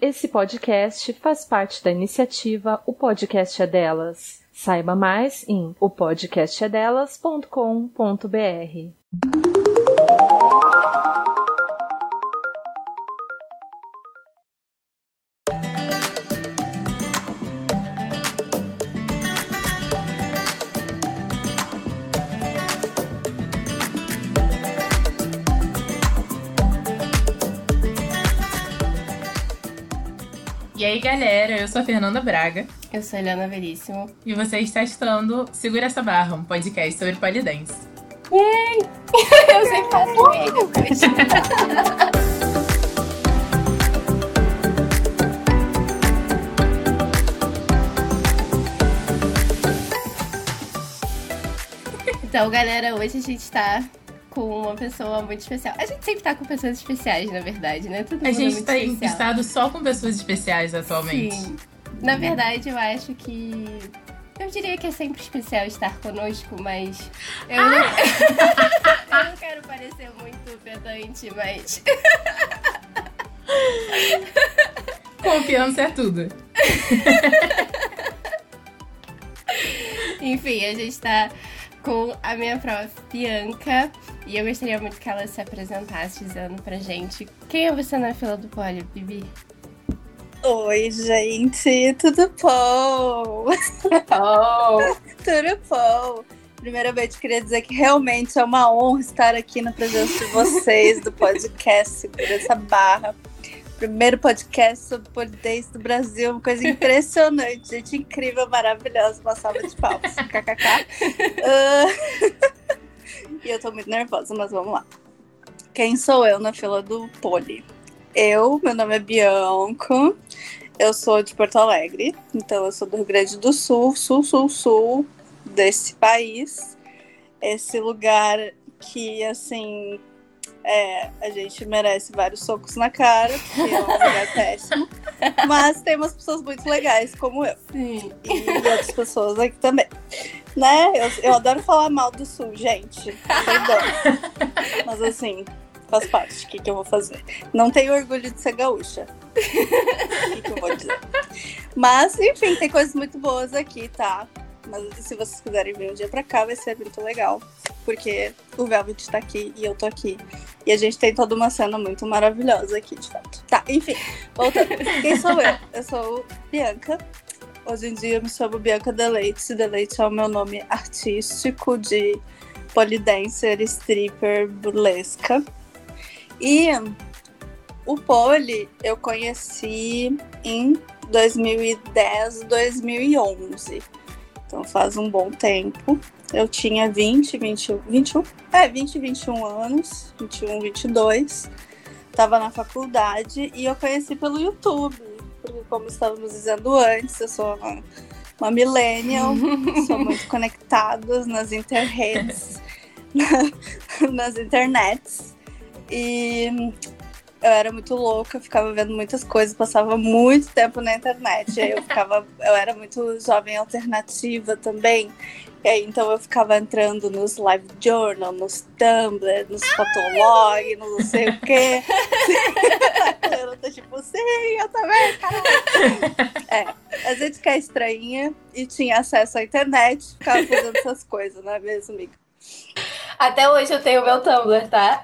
Esse podcast faz parte da iniciativa O Podcast é Delas. Saiba mais em opodcastedelas.com.br. sou a Fernanda Braga. Eu sou a Helena Veríssimo. E você está estando Segura Essa Barra, um podcast sobre polidense. Yay! eu sempre faço ele. Então, galera, hoje a gente tá com uma pessoa muito especial. A gente sempre tá com pessoas especiais, na verdade, né? Todo mundo a gente é tá em estado só com pessoas especiais atualmente. Sim. Na verdade, eu acho que. Eu diria que é sempre especial estar conosco, mas. Eu, ah! não... eu não quero parecer muito pedante, mas. Confiança é tudo. Enfim, a gente tá com a minha prof, Bianca. E eu gostaria muito que ela se apresentasse dizendo pra gente quem é você na fila do poli, Bibi. Oi, gente, tudo bom? Oh. tudo bom? Primeiramente, queria dizer que realmente é uma honra estar aqui na presença de vocês do podcast por essa barra. Primeiro podcast sobre polidez do Brasil, uma coisa impressionante, gente incrível, maravilhosa, uma salva de palmas, kkk. Uh... E eu tô muito nervosa, mas vamos lá. Quem sou eu na fila do Poli? Eu, meu nome é Bianco, eu sou de Porto Alegre, então eu sou do Rio Grande do Sul, sul, sul, sul desse país. Esse lugar que, assim, é, a gente merece vários socos na cara, porque é um lugar péssimo. Mas tem umas pessoas muito legais, como eu. Sim. E outras pessoas aqui também. Né? Eu, eu adoro falar mal do sul, gente. Perdão. Mas assim, faz parte. O que, que eu vou fazer? Não tenho orgulho de ser gaúcha. O que, que eu vou dizer? Mas, enfim, tem coisas muito boas aqui, tá? Mas se vocês quiserem vir um dia pra cá, vai ser muito legal. Porque o Velvet tá aqui e eu tô aqui. E a gente tem toda uma cena muito maravilhosa aqui, de fato. Tá, enfim, voltando. Quem sou eu? Eu sou Bianca. Hoje em dia eu me chamo Bianca Deleite. Deleite é o meu nome artístico de polidancer, stripper, burlesca. E o pole eu conheci em 2010, 2011. Então faz um bom tempo. Eu tinha 20, 20, 21, é, 20, 21 anos, 21, 22. Tava na faculdade e eu conheci pelo YouTube, porque como estávamos dizendo antes, eu sou uma, uma millennial, sou muito conectada nas interredes, nas internets. E eu era muito louca, ficava vendo muitas coisas, passava muito tempo na internet. Eu ficava, eu era muito jovem alternativa também. E aí, então eu ficava entrando nos live journal, nos Tumblr, nos Fotolog, no não sei o quê. eu tô tipo, sim, eu também, caralho. É, a gente quer estranha e tinha acesso à internet, ficava fazendo essas coisas, não é mesmo, amiga? Até hoje eu tenho meu Tumblr, tá?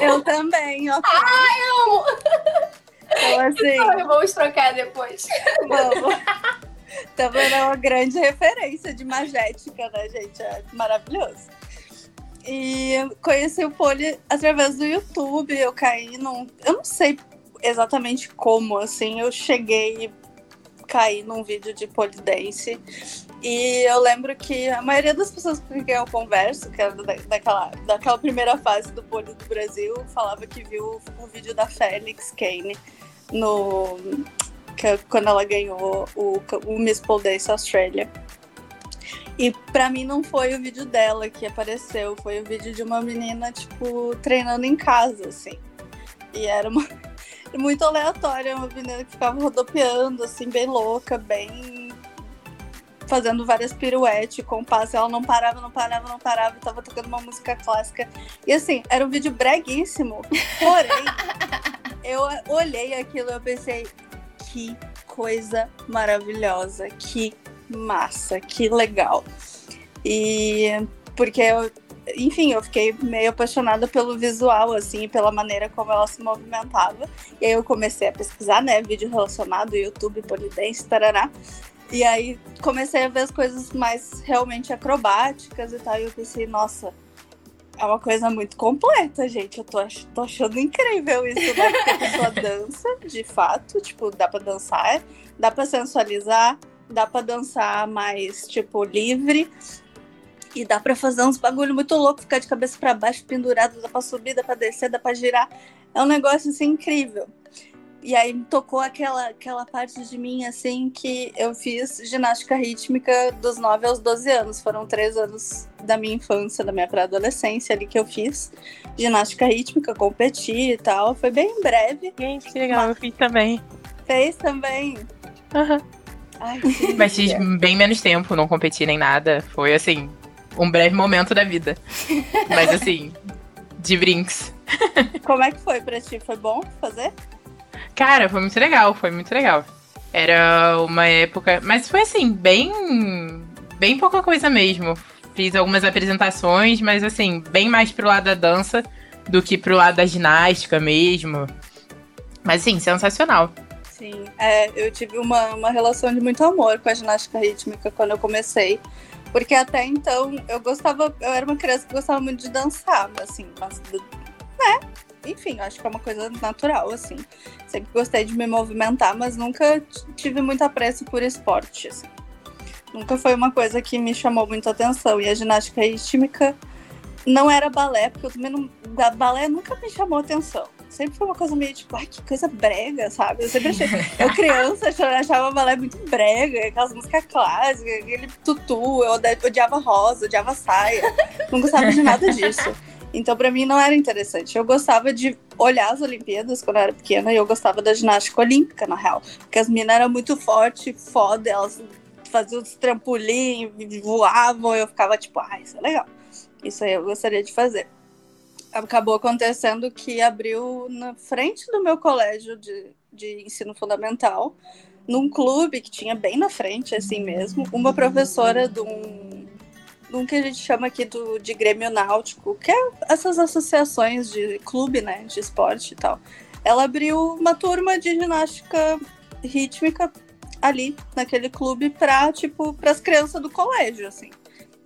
Eu também, ok. Ai, amo! Então, assim. Então, vamos trocar depois. Vamos. Tumblr é uma grande referência de magética, né, gente? É maravilhoso. E conheci o Poli através do YouTube. Eu caí num. Eu não sei exatamente como, assim. Eu cheguei e caí num vídeo de polidense e eu lembro que a maioria das pessoas com quem eu converso, que era daquela, daquela primeira fase do Poli do Brasil, falava que viu o vídeo da Félix Kane no, que, quando ela ganhou o, o Miss Pole Dance Australia. E pra mim não foi o vídeo dela que apareceu, foi o vídeo de uma menina, tipo, treinando em casa, assim. E era uma, muito aleatória, uma menina que ficava rodopiando, assim, bem louca, bem fazendo várias piruetes, compasso, ela não parava, não parava, não parava, tava tocando uma música clássica. E assim, era um vídeo breguíssimo. Porém, eu olhei aquilo e eu pensei, que coisa maravilhosa, que massa, que legal. E porque eu, enfim, eu fiquei meio apaixonada pelo visual, assim, pela maneira como ela se movimentava. E aí eu comecei a pesquisar, né, vídeo relacionado, YouTube, polidense, tarará. E aí comecei a ver as coisas mais realmente acrobáticas e tal. E eu pensei, nossa, é uma coisa muito completa, gente. Eu tô, ach tô achando incrível isso, né? Porque a pessoa dança, de fato, tipo, dá pra dançar, dá pra sensualizar, dá pra dançar mais, tipo, livre. E dá pra fazer uns bagulho muito louco, ficar de cabeça para baixo, pendurado, dá pra subir, dá pra descer, dá pra girar. É um negócio assim incrível. E aí me tocou aquela, aquela parte de mim, assim, que eu fiz ginástica rítmica dos 9 aos 12 anos. Foram três anos da minha infância, da minha pré-adolescência ali que eu fiz ginástica rítmica, competi e tal. Foi bem breve. Gente, que legal, mas... eu fiz também. Fez também? Aham. Uhum. Ai, Mas fiz bem menos tempo, não competi nem nada. Foi assim, um breve momento da vida. Mas assim, de brinks. Como é que foi pra ti? Foi bom fazer? Cara, foi muito legal, foi muito legal. Era uma época. Mas foi assim, bem. Bem pouca coisa mesmo. Fiz algumas apresentações, mas assim, bem mais pro lado da dança do que pro lado da ginástica mesmo. Mas assim, sensacional. Sim, é, eu tive uma, uma relação de muito amor com a ginástica rítmica quando eu comecei. Porque até então eu gostava, eu era uma criança que gostava muito de dançar, assim, mas, né? Enfim, acho que é uma coisa natural, assim. Sempre gostei de me movimentar, mas nunca tive muito apreço por esporte, assim. Nunca foi uma coisa que me chamou muito atenção. E a ginástica rítmica não era balé, porque eu também não. Da balé nunca me chamou atenção. Sempre foi uma coisa meio tipo, ai, que coisa brega, sabe? Eu sempre achei. Eu, criança, achava balé muito brega, aquelas músicas clássicas, aquele tutu, eu odiava rosa, odiava saia. Não gostava de nada disso. Então, para mim, não era interessante. Eu gostava de olhar as Olimpíadas quando eu era pequena e eu gostava da ginástica olímpica, na real. Porque as meninas eram muito fortes, foda, elas faziam os trampolim, voavam, eu ficava tipo, ah, isso é legal. Isso aí eu gostaria de fazer. Acabou acontecendo que abriu na frente do meu colégio de, de ensino fundamental, num clube que tinha bem na frente, assim mesmo, uma professora de um um que a gente chama aqui do, de Grêmio Náutico, que é essas associações de clube, né, de esporte e tal. Ela abriu uma turma de ginástica rítmica ali naquele clube para tipo para as crianças do colégio, assim.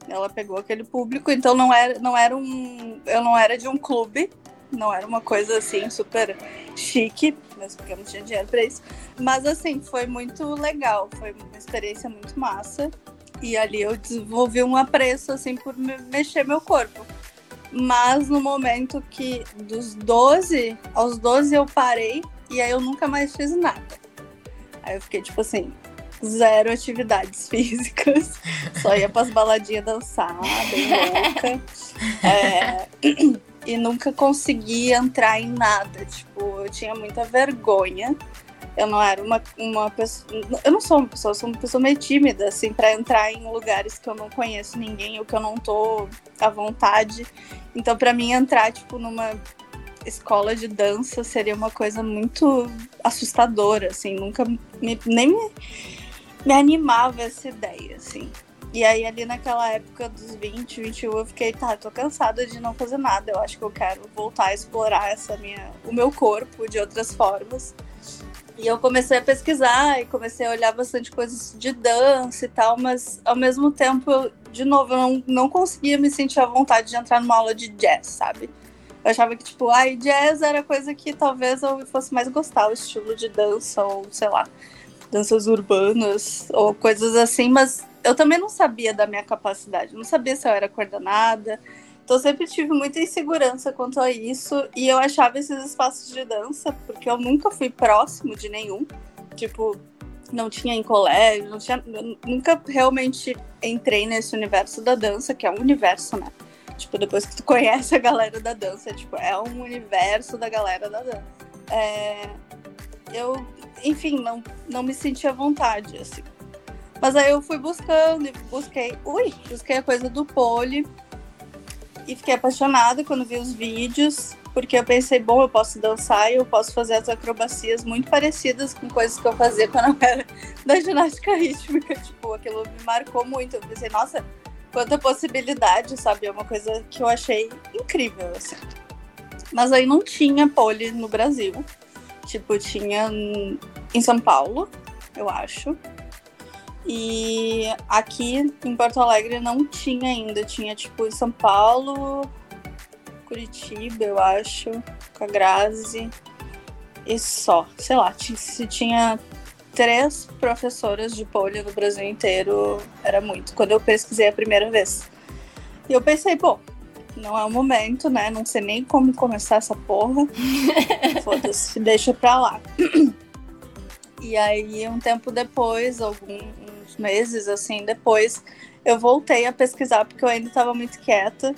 Ela pegou aquele público, então não era não era um eu não era de um clube, não era uma coisa assim super chique, mesmo porque eu não tinha dinheiro para isso. Mas assim, foi muito legal, foi uma experiência muito massa. E ali eu desenvolvi um apreço, assim, por mexer meu corpo. Mas no momento que dos 12 aos 12 eu parei e aí eu nunca mais fiz nada. Aí eu fiquei tipo assim, zero atividades físicas, só ia pras baladinhas dançar, bem louca. É, e nunca consegui entrar em nada. Tipo, eu tinha muita vergonha eu não era uma, uma pessoa. Eu não sou uma pessoa, eu sou uma pessoa meio tímida, assim, para entrar em lugares que eu não conheço ninguém ou que eu não tô à vontade. Então, para mim, entrar, tipo, numa escola de dança seria uma coisa muito assustadora, assim. Nunca me, nem me, me animava essa ideia, assim. E aí, ali naquela época dos 20, 21, eu fiquei, tá, tô cansada de não fazer nada. Eu acho que eu quero voltar a explorar essa minha, o meu corpo de outras formas. E eu comecei a pesquisar e comecei a olhar bastante coisas de dança e tal, mas ao mesmo tempo, de novo, eu não, não conseguia me sentir à vontade de entrar numa aula de jazz, sabe? Eu achava que, tipo, ai, jazz era coisa que talvez eu fosse mais gostar, o estilo de dança, ou sei lá, danças urbanas, ou coisas assim, mas eu também não sabia da minha capacidade, não sabia se eu era coordenada, então, sempre tive muita insegurança quanto a isso. E eu achava esses espaços de dança, porque eu nunca fui próximo de nenhum. Tipo, não tinha em colégio, não tinha, nunca realmente entrei nesse universo da dança, que é um universo, né? Tipo, depois que tu conhece a galera da dança, tipo, é um universo da galera da dança. É, eu, enfim, não, não me senti à vontade, assim. Mas aí eu fui buscando e busquei, ui, busquei a coisa do pole e fiquei apaixonada quando vi os vídeos. porque eu pensei, bom, eu posso dançar e eu posso fazer as acrobacias muito parecidas com coisas que eu fazia quando eu era da ginástica rítmica. Tipo, aquilo me marcou muito. Eu pensei, nossa, quanta possibilidade, sabe? É uma coisa que eu achei incrível, assim. Mas aí não tinha pole no Brasil. Tipo, tinha em São Paulo, eu acho. E aqui em Porto Alegre não tinha ainda. Tinha, tipo, em São Paulo, Curitiba, eu acho, com a Grazi. E só. Sei lá, se tinha três professoras de pole no Brasil inteiro, era muito. Quando eu pesquisei a primeira vez. E eu pensei, pô, não é o momento, né? Não sei nem como começar essa porra. Foda-se, deixa pra lá. E aí, um tempo depois, meses assim depois, eu voltei a pesquisar porque eu ainda estava muito quieta.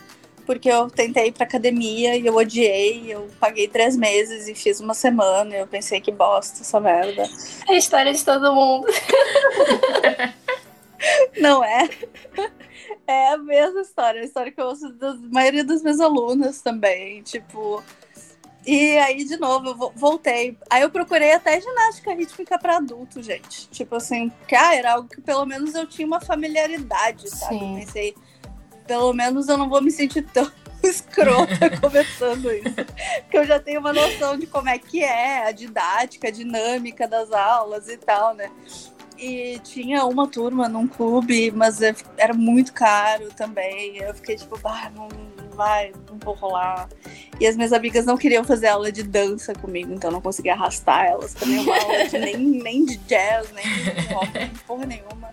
Porque eu tentei ir pra academia e eu odiei. Eu paguei três meses e fiz uma semana. E eu pensei que bosta essa merda. É a história de todo mundo. Não é? É a mesma história, a história que eu ouço da maioria das minhas alunas também. Tipo, e aí, de novo, eu voltei. Aí eu procurei até ginástica rítmica para adulto, gente. Tipo assim, porque ah, era algo que pelo menos eu tinha uma familiaridade, sabe? Sim. Pensei, pelo menos eu não vou me sentir tão escrota começando isso. Porque eu já tenho uma noção de como é que é a didática, a dinâmica das aulas e tal, né? E tinha uma turma num clube, mas é, era muito caro também. Eu fiquei tipo, bah, não vai, não vou rolar. E as minhas amigas não queriam fazer aula de dança comigo, então não conseguia arrastar elas pra nenhuma aula de, nem, nem de jazz, nem de rock, nem porra nenhuma.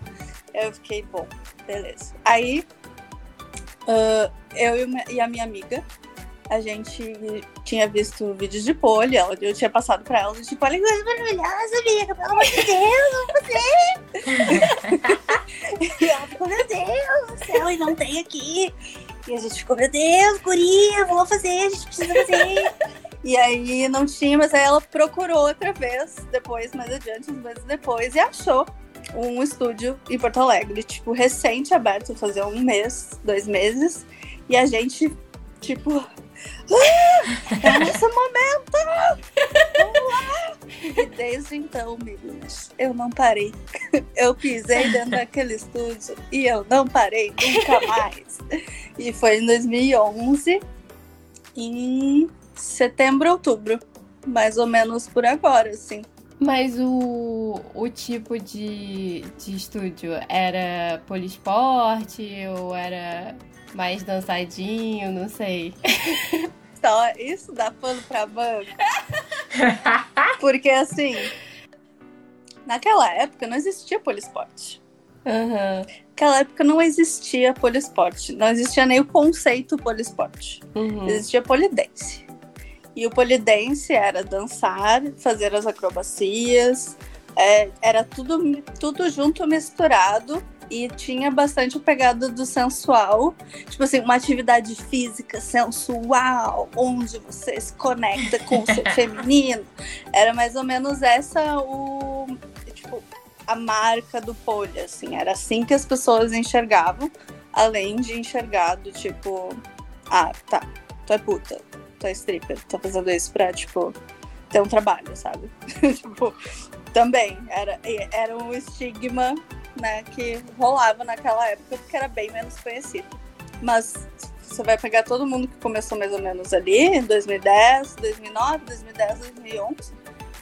Eu fiquei, bom, beleza. Aí uh, eu e a minha amiga a gente tinha visto vídeos de pole, ela, eu tinha passado pra ela, tipo, olha que coisa maravilhosa, amiga, pelo amor de Deus, fazer! e ela ficou, meu Deus do céu, e não tem aqui. E a gente ficou, meu Deus, guria, vamos fazer, a gente precisa fazer. e aí não tinha, mas aí ela procurou outra vez, depois, mais adiante, uns meses depois, e achou um estúdio em Porto Alegre, tipo, recente aberto, fazer um mês, dois meses. E a gente, tipo, é nesse momento! Vamos lá! E desde então, meninas, eu não parei. Eu pisei dentro daquele estúdio e eu não parei nunca mais. E foi em 2011, em setembro, outubro. Mais ou menos por agora, assim. Mas o, o tipo de, de estúdio era poliesporte ou era mais dançadinho, não sei. Só isso dá pano pra banco. Porque assim, naquela época não existia poliesporte. Uhum. Naquela época não existia poliesporte. Não existia nem o conceito poliesporte. Uhum. Existia polidense. E o polidense era dançar, fazer as acrobacias, é, era tudo, tudo junto misturado e tinha bastante a pegada do sensual. Tipo assim, uma atividade física sensual, onde você se conecta com o seu feminino. Era mais ou menos essa o. Tipo, a marca do pole, assim. Era assim que as pessoas enxergavam, além de enxergar do tipo, ah, tá, tu é puta, tu é stripper, tá fazendo isso pra, tipo, ter um trabalho, sabe? tipo, também era, era um estigma né, que rolava naquela época, porque era bem menos conhecido. Mas você vai pegar todo mundo que começou mais ou menos ali, em 2010, 2009, 2010, 2011,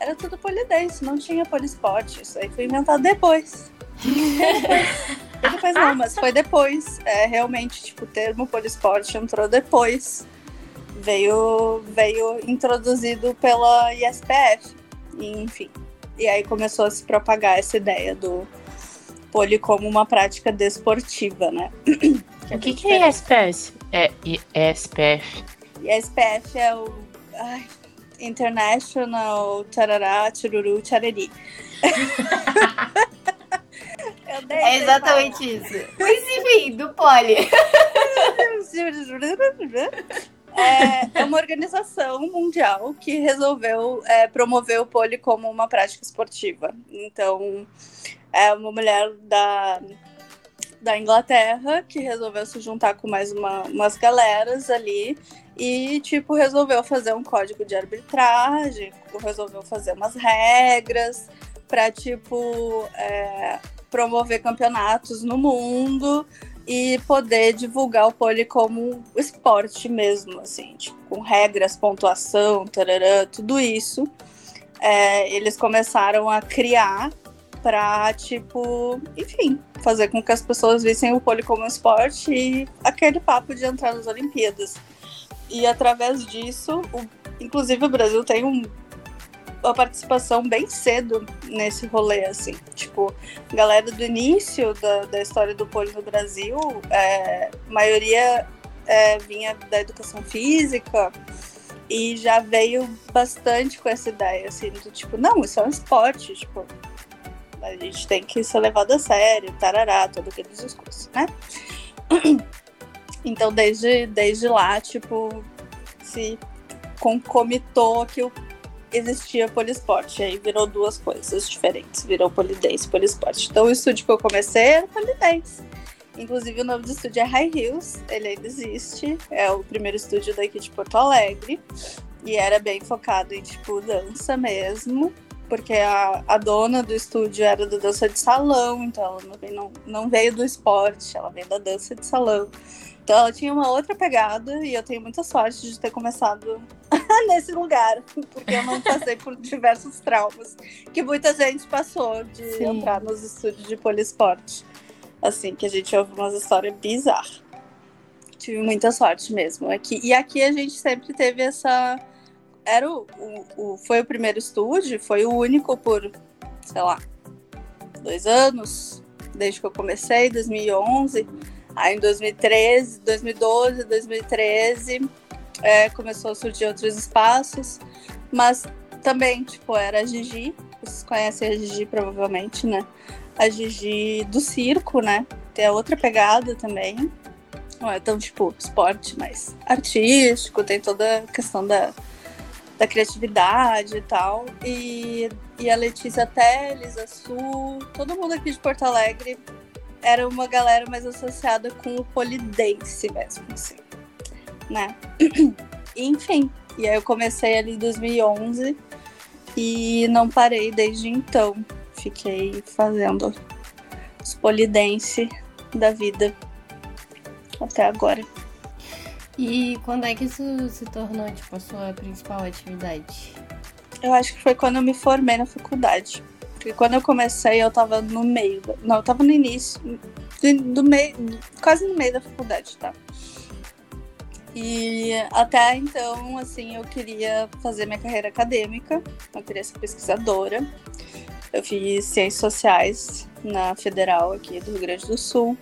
era tudo polidense, não tinha polispot. Isso aí foi inventado depois. depois não, mas foi depois. É, realmente, tipo, o termo polisport entrou depois. Veio, veio introduzido pela ISPF, enfim. E aí começou a se propagar essa ideia do, pole como uma prática desportiva, né? Que o que, que é SPF? É SPF. SPF é o ai, International Tarará Chururu Chareri. é exatamente isso. Mas enfim, do pole. É, é, uma organização mundial que resolveu é, promover o pole como uma prática esportiva. Então, é uma mulher da, da Inglaterra que resolveu se juntar com mais uma, umas galeras ali e, tipo, resolveu fazer um código de arbitragem, resolveu fazer umas regras para, tipo, é, promover campeonatos no mundo e poder divulgar o pole como esporte mesmo, assim, tipo, com regras, pontuação, tarará, tudo isso. É, eles começaram a criar para, tipo, enfim, fazer com que as pessoas vissem o pole como esporte e aquele papo de entrar nas Olimpíadas. E através disso, o, inclusive o Brasil tem um, uma participação bem cedo nesse rolê, assim. Tipo, galera do início da, da história do pole no Brasil, é, a maioria é, vinha da educação física e já veio bastante com essa ideia, assim, do tipo, não, isso é um esporte, tipo, a gente tem que ser levado a sério, tarará, todo aquele discurso, né? Então, desde, desde lá, tipo, se concomitou que existia poliesporte. Aí virou duas coisas diferentes. Virou polidense e poliesporte. Então, o estúdio que eu comecei era polidense. Inclusive, o nome do estúdio é High Hills. Ele ainda existe. É o primeiro estúdio daqui de Porto Alegre. E era bem focado em, tipo, dança mesmo porque a, a dona do estúdio era da dança de salão, então ela não, não veio do esporte, ela veio da dança de salão. Então ela tinha uma outra pegada e eu tenho muita sorte de ter começado nesse lugar, porque eu não passei por diversos traumas que muita gente passou de Sim. entrar nos estúdios de poliesporte. Assim, que a gente ouve umas histórias bizarras. Tive muita sorte mesmo. Aqui, e aqui a gente sempre teve essa era o, o, o, foi o primeiro estúdio, foi o único por, sei lá, dois anos, desde que eu comecei, 2011. Aí em 2013, 2012, 2013, é, começou a surgir outros espaços, mas também, tipo, era a Gigi, vocês conhecem a Gigi provavelmente, né? A Gigi do circo, né? Tem a outra pegada também. Não é tão, tipo, esporte, mas artístico, tem toda a questão da, da criatividade e tal. E, e a Letícia Teles, a Su, todo mundo aqui de Porto Alegre era uma galera mais associada com o polidense mesmo, assim, né? Enfim, e aí eu comecei ali em 2011 e não parei desde então. Fiquei fazendo os polidense da vida até agora. E quando é que isso se tornou, tipo, a sua principal atividade? Eu acho que foi quando eu me formei na faculdade. Porque quando eu comecei, eu tava no meio. Não, eu tava no início. Do, meio. Quase no meio da faculdade, tá? E até então, assim, eu queria fazer minha carreira acadêmica. Eu queria ser pesquisadora. Eu fiz ciências sociais na Federal aqui do Rio Grande do Sul.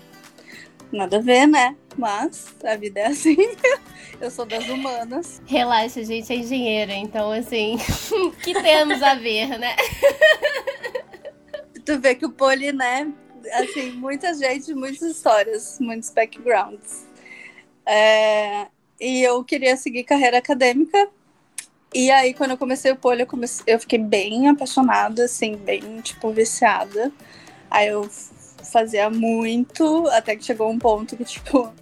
Nada a ver, né? Mas a vida é assim. Eu sou das humanas. Relaxa, a gente é engenheira, então assim, que temos a ver, né? Tu vê que o poli, né? Assim, muita gente, muitas histórias, muitos backgrounds. É, e eu queria seguir carreira acadêmica. E aí, quando eu comecei o poli, eu, comecei, eu fiquei bem apaixonada, assim, bem, tipo, viciada. Aí eu fazia muito, até que chegou um ponto que, tipo,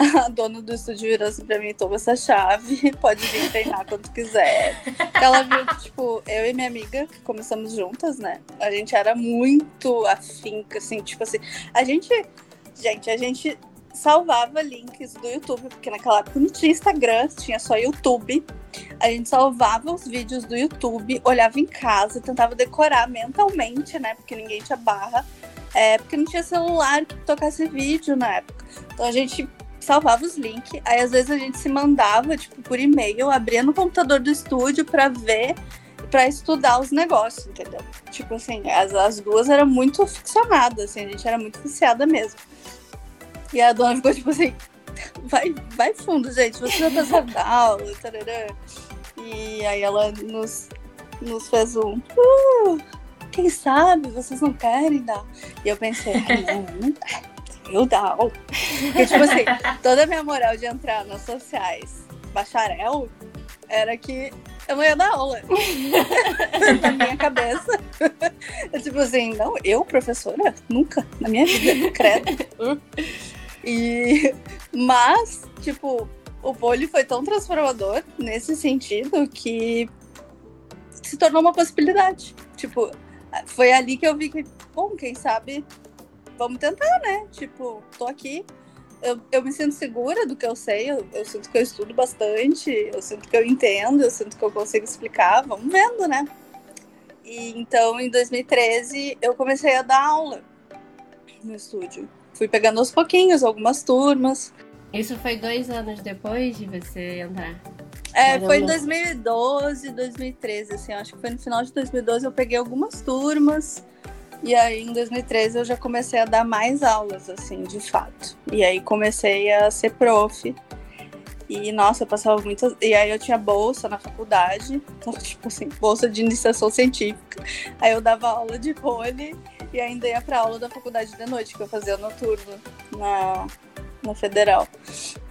a dona do estúdio virou assim pra mim, toma essa chave, pode vir treinar quando quiser. Ela viu que, tipo, eu e minha amiga, que começamos juntas, né? A gente era muito afinca, assim, tipo assim, a gente, gente, a gente salvava links do YouTube, porque naquela época não tinha Instagram, tinha só YouTube. A gente salvava os vídeos do YouTube, olhava em casa, tentava decorar mentalmente, né? Porque ninguém tinha barra é, porque não tinha celular que tocasse vídeo na época. Então a gente salvava os links, aí às vezes a gente se mandava, tipo, por e-mail, abria no computador do estúdio para ver, para estudar os negócios, entendeu? Tipo assim, as, as duas eram muito ficcionadas, assim, a gente era muito viciada mesmo. E a dona ficou tipo assim, vai, vai fundo, gente, você já tá saindo da aula, tarará. E aí ela nos, nos fez um. Uh, quem sabe vocês não querem dar? E eu pensei, eu. Porque, tipo assim, toda a minha moral de entrar nas sociais bacharel era que eu não ia dar aula. na minha cabeça. Eu, tipo assim, não, eu, professora? Nunca. Na minha vida, credo. e, mas, tipo, o pole foi tão transformador nesse sentido que se tornou uma possibilidade. Tipo, foi ali que eu vi que, bom, quem sabe, vamos tentar, né? Tipo, tô aqui. Eu, eu me sinto segura do que eu sei, eu, eu sinto que eu estudo bastante, eu sinto que eu entendo, eu sinto que eu consigo explicar, vamos vendo, né? E então, em 2013, eu comecei a dar aula no estúdio. Fui pegando aos pouquinhos algumas turmas. Isso foi dois anos depois de você entrar? É, foi em 2012, 2013, assim, acho que foi no final de 2012 eu peguei algumas turmas. E aí em 2013 eu já comecei a dar mais aulas, assim, de fato. E aí comecei a ser prof. E nossa, eu passava muitas. E aí eu tinha bolsa na faculdade, então, tipo assim, bolsa de iniciação científica. Aí eu dava aula de vôlei e ainda ia pra aula da faculdade de noite, que eu fazia noturno na, na federal.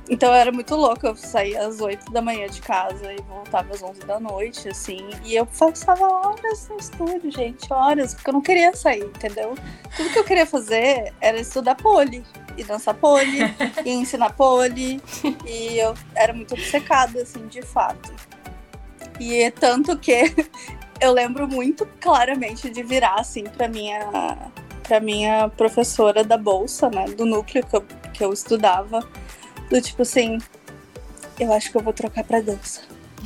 Então era muito louco, eu saía às 8 da manhã de casa e voltava às 11 da noite, assim. E eu passava horas no estúdio, gente, horas, porque eu não queria sair, entendeu? Tudo que eu queria fazer era estudar pole, e dançar pole, e ensinar pole. E eu era muito obcecada, assim, de fato. E é tanto que eu lembro muito claramente de virar, assim, pra minha, pra minha professora da bolsa, né, do núcleo que eu, que eu estudava do tipo assim, eu acho que eu vou trocar pra dança.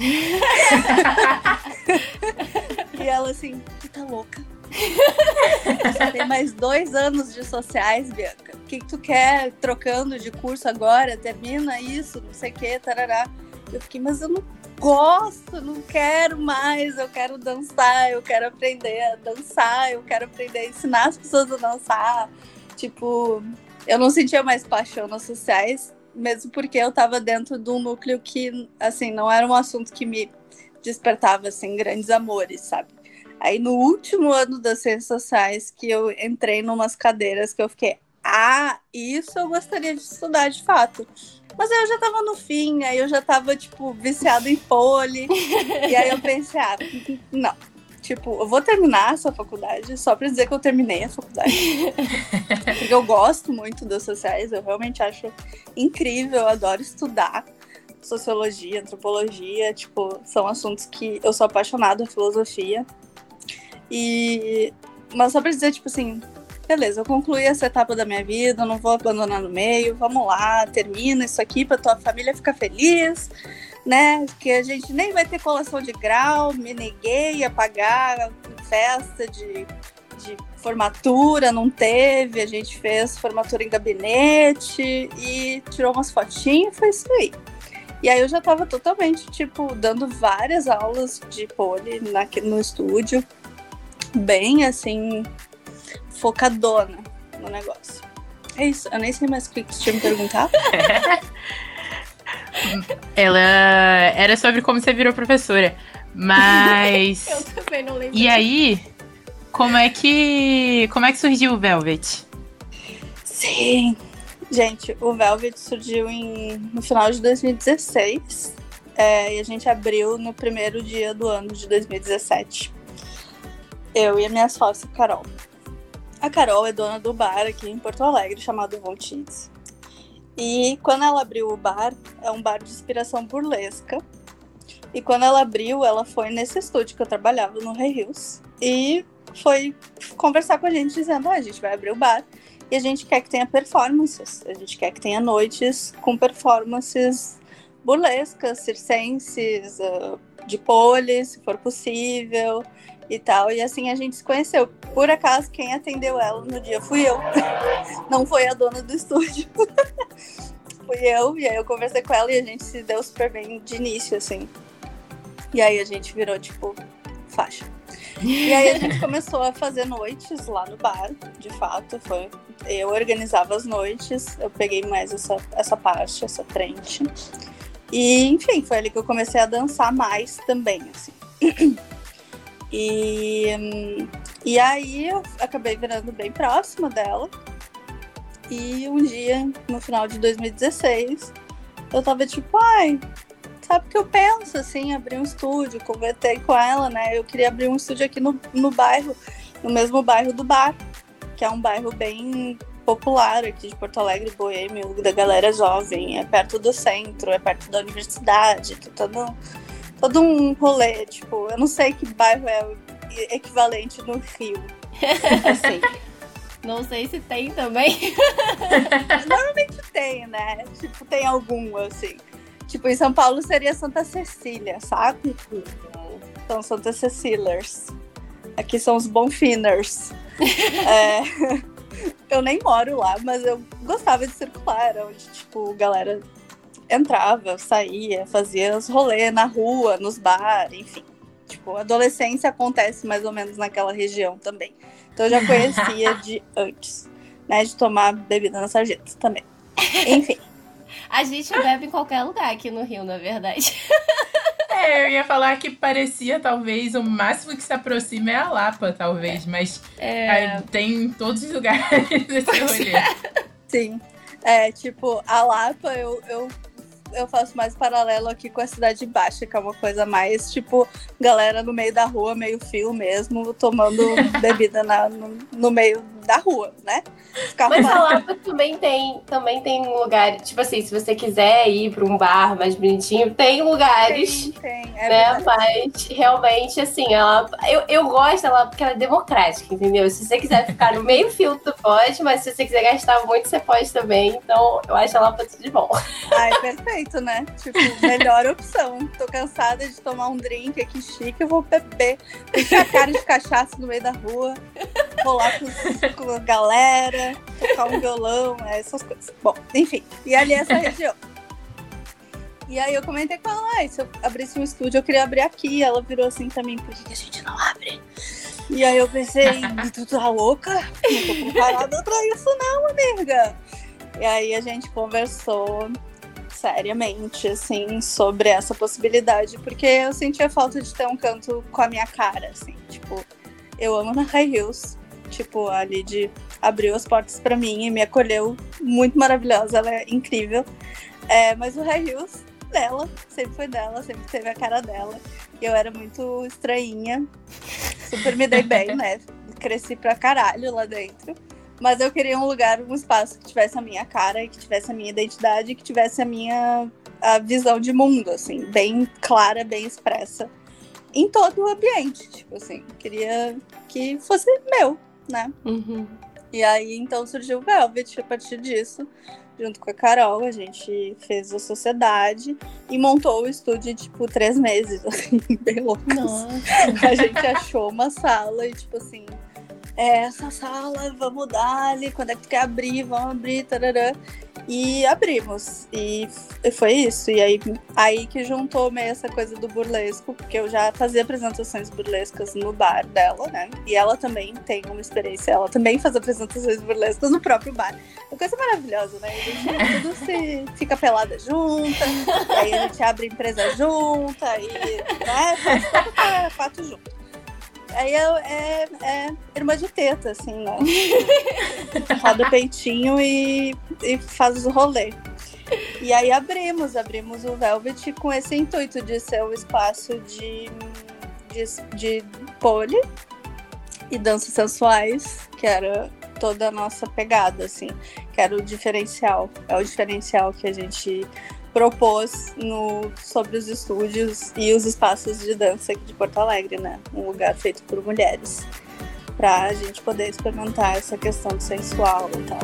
e ela assim, tu tá louca? Você tem mais dois anos de sociais, Bianca. O que, que tu quer trocando de curso agora? Termina isso, não sei o que, tarará. Eu fiquei, mas eu não gosto, não quero mais, eu quero dançar, eu quero aprender a dançar, eu quero aprender a ensinar as pessoas a dançar. Tipo, eu não sentia mais paixão nas sociais, mesmo porque eu estava dentro de um núcleo que, assim, não era um assunto que me despertava, assim, grandes amores, sabe? Aí no último ano das ciências sociais que eu entrei numas cadeiras que eu fiquei, ah, isso eu gostaria de estudar de fato. Mas aí eu já tava no fim, aí eu já tava, tipo, viciado em pole. e aí eu pensei, ah, não, Tipo, eu vou terminar essa faculdade só pra dizer que eu terminei a faculdade. Porque eu gosto muito das sociais, eu realmente acho incrível, eu adoro estudar sociologia, antropologia, tipo, são assuntos que eu sou apaixonada, filosofia. E mas só pra dizer, tipo assim, beleza, eu concluí essa etapa da minha vida, não vou abandonar no meio, vamos lá, termina isso aqui pra tua família ficar feliz né? Que a gente nem vai ter colação de grau, me neguei a pagar festa de, de formatura, não teve, a gente fez formatura em gabinete e tirou umas fotinhas, foi isso aí. E aí eu já tava totalmente, tipo, dando várias aulas de pole na, no estúdio, bem assim, focadona no negócio. É isso, eu nem sei mais o que você tinha me perguntar. Ela era sobre como você virou professora. Mas. Eu também não lembro. E aí, como é que. Como é que surgiu o Velvet? Sim. Gente, o Velvet surgiu em, no final de 2016. É, e a gente abriu no primeiro dia do ano de 2017. Eu e a minha sócia, Carol. A Carol é dona do bar aqui em Porto Alegre, chamado Von Cheese. E quando ela abriu o bar, é um bar de inspiração burlesca. E quando ela abriu, ela foi nesse estúdio que eu trabalhava no Rei Hills e foi conversar com a gente dizendo: ah, a gente vai abrir o bar e a gente quer que tenha performances, a gente quer que tenha noites com performances burlescas, circenses, uh, de pole, se for possível e tal. E assim a gente se conheceu. Por acaso, quem atendeu ela no dia fui eu. Não foi a dona do estúdio. fui eu, e aí eu conversei com ela e a gente se deu super bem de início, assim. E aí a gente virou, tipo, faixa. E aí a gente começou a fazer noites lá no bar, de fato. Foi. Eu organizava as noites, eu peguei mais essa, essa parte, essa frente. E, enfim, foi ali que eu comecei a dançar mais também, assim. E, e aí eu acabei virando bem próxima dela. E um dia, no final de 2016, eu tava tipo, ai, sabe o que eu penso, assim, abrir um estúdio, conversei com ela, né? Eu queria abrir um estúdio aqui no, no bairro, no mesmo bairro do bar, que é um bairro bem popular aqui de Porto Alegre, boêmio, da galera jovem. É perto do centro, é perto da universidade, todo, todo um rolê. Tipo, eu não sei que bairro é o equivalente no Rio. Assim. Não sei se tem também. Normalmente tem, né? Tipo, tem algum, assim. Tipo, em São Paulo seria Santa Cecília, sabe? São Santa Cecilers. Aqui são os Bonfiners. é, eu nem moro lá, mas eu gostava de circular, onde, tipo, galera entrava, saía, fazia os rolês na rua, nos bar, enfim. Tipo, a adolescência acontece mais ou menos naquela região também. Então eu já conhecia de antes, né? De tomar bebida na sarjeta também. Enfim. A gente bebe em qualquer lugar aqui no Rio, na verdade. É, eu ia falar que parecia, talvez, o máximo que se aproxima é a Lapa, talvez, mas É, tem em todos os lugares esse rolê. Sim. É, tipo, a Lapa, eu, eu, eu faço mais paralelo aqui com a Cidade Baixa, que é uma coisa mais, tipo, galera no meio da rua, meio fio mesmo, tomando bebida na, no, no meio da rua, né? Carros Mas a lá- Lapa também tem, também tem lugar, tipo assim, se você quiser ir pra um bar mais bonitinho, tem lugares. Tem, tem, é né? verdade. Mas realmente, assim, ela. Eu, eu gosto dela porque ela é democrática, entendeu? Se você quiser ficar no meio fio, tu pode, mas se você quiser gastar muito, você pode também. Então, eu acho ela pra tudo de bom. Ai, perfeito, né? Tipo, melhor opção. Tô cansada de tomar um drink aqui chique, eu vou beber. A cara de cachaça no meio da rua, rolar com, os- com a galera, tocar um violão, é, essas coisas. Bom, enfim. E ali é essa região. E aí eu comentei com ela, ah, se eu abrisse um estúdio, eu queria abrir aqui. Ela virou assim também, por que a gente não abre? E aí eu pensei, tu tá louca? Não tô preparada pra isso não, amiga. E aí a gente conversou seriamente, assim, sobre essa possibilidade, porque eu sentia falta de ter um canto com a minha cara, assim, tipo, eu amo na High Hills, tipo, a Lid abriu as portas pra mim e me acolheu muito maravilhosa, ela é incrível, é, mas o High Hills dela, sempre foi dela, sempre teve a cara dela, e eu era muito estranhinha, super me dei bem, né, cresci pra caralho lá dentro, mas eu queria um lugar, um espaço que tivesse a minha cara, que tivesse a minha identidade, que tivesse a minha a visão de mundo, assim, bem clara, bem expressa. Em todo o ambiente, tipo assim, queria que fosse meu, né? Uhum. E aí, então, surgiu o Velvet a partir disso. Junto com a Carol, a gente fez a sociedade e montou o estúdio tipo, três meses, assim, bem loucos. Nossa. A gente achou uma sala e, tipo assim, é, essa sala, vamos dar ali, quando é que tu quer abrir, vamos abrir, tarará. E abrimos. E foi isso. E aí, aí que juntou meio essa coisa do burlesco, porque eu já fazia apresentações burlescas no bar dela, né? E ela também tem uma experiência, ela também faz apresentações burlescas no próprio bar. Uma coisa maravilhosa, né? A gente tudo se fica pelada junta, aí a gente abre empresa junta, e né, faz todo fato junto. Aí é, é, é irmã de teta, assim, né? Roda o peitinho e, e faz o rolê. E aí abrimos, abrimos o Velvet com esse intuito de ser um espaço de, de, de pole e danças sensuais, que era toda a nossa pegada, assim, que era o diferencial. É o diferencial que a gente propôs no, sobre os estúdios e os espaços de dança aqui de Porto Alegre, né? Um lugar feito por mulheres. Pra gente poder experimentar essa questão do sensual e tal.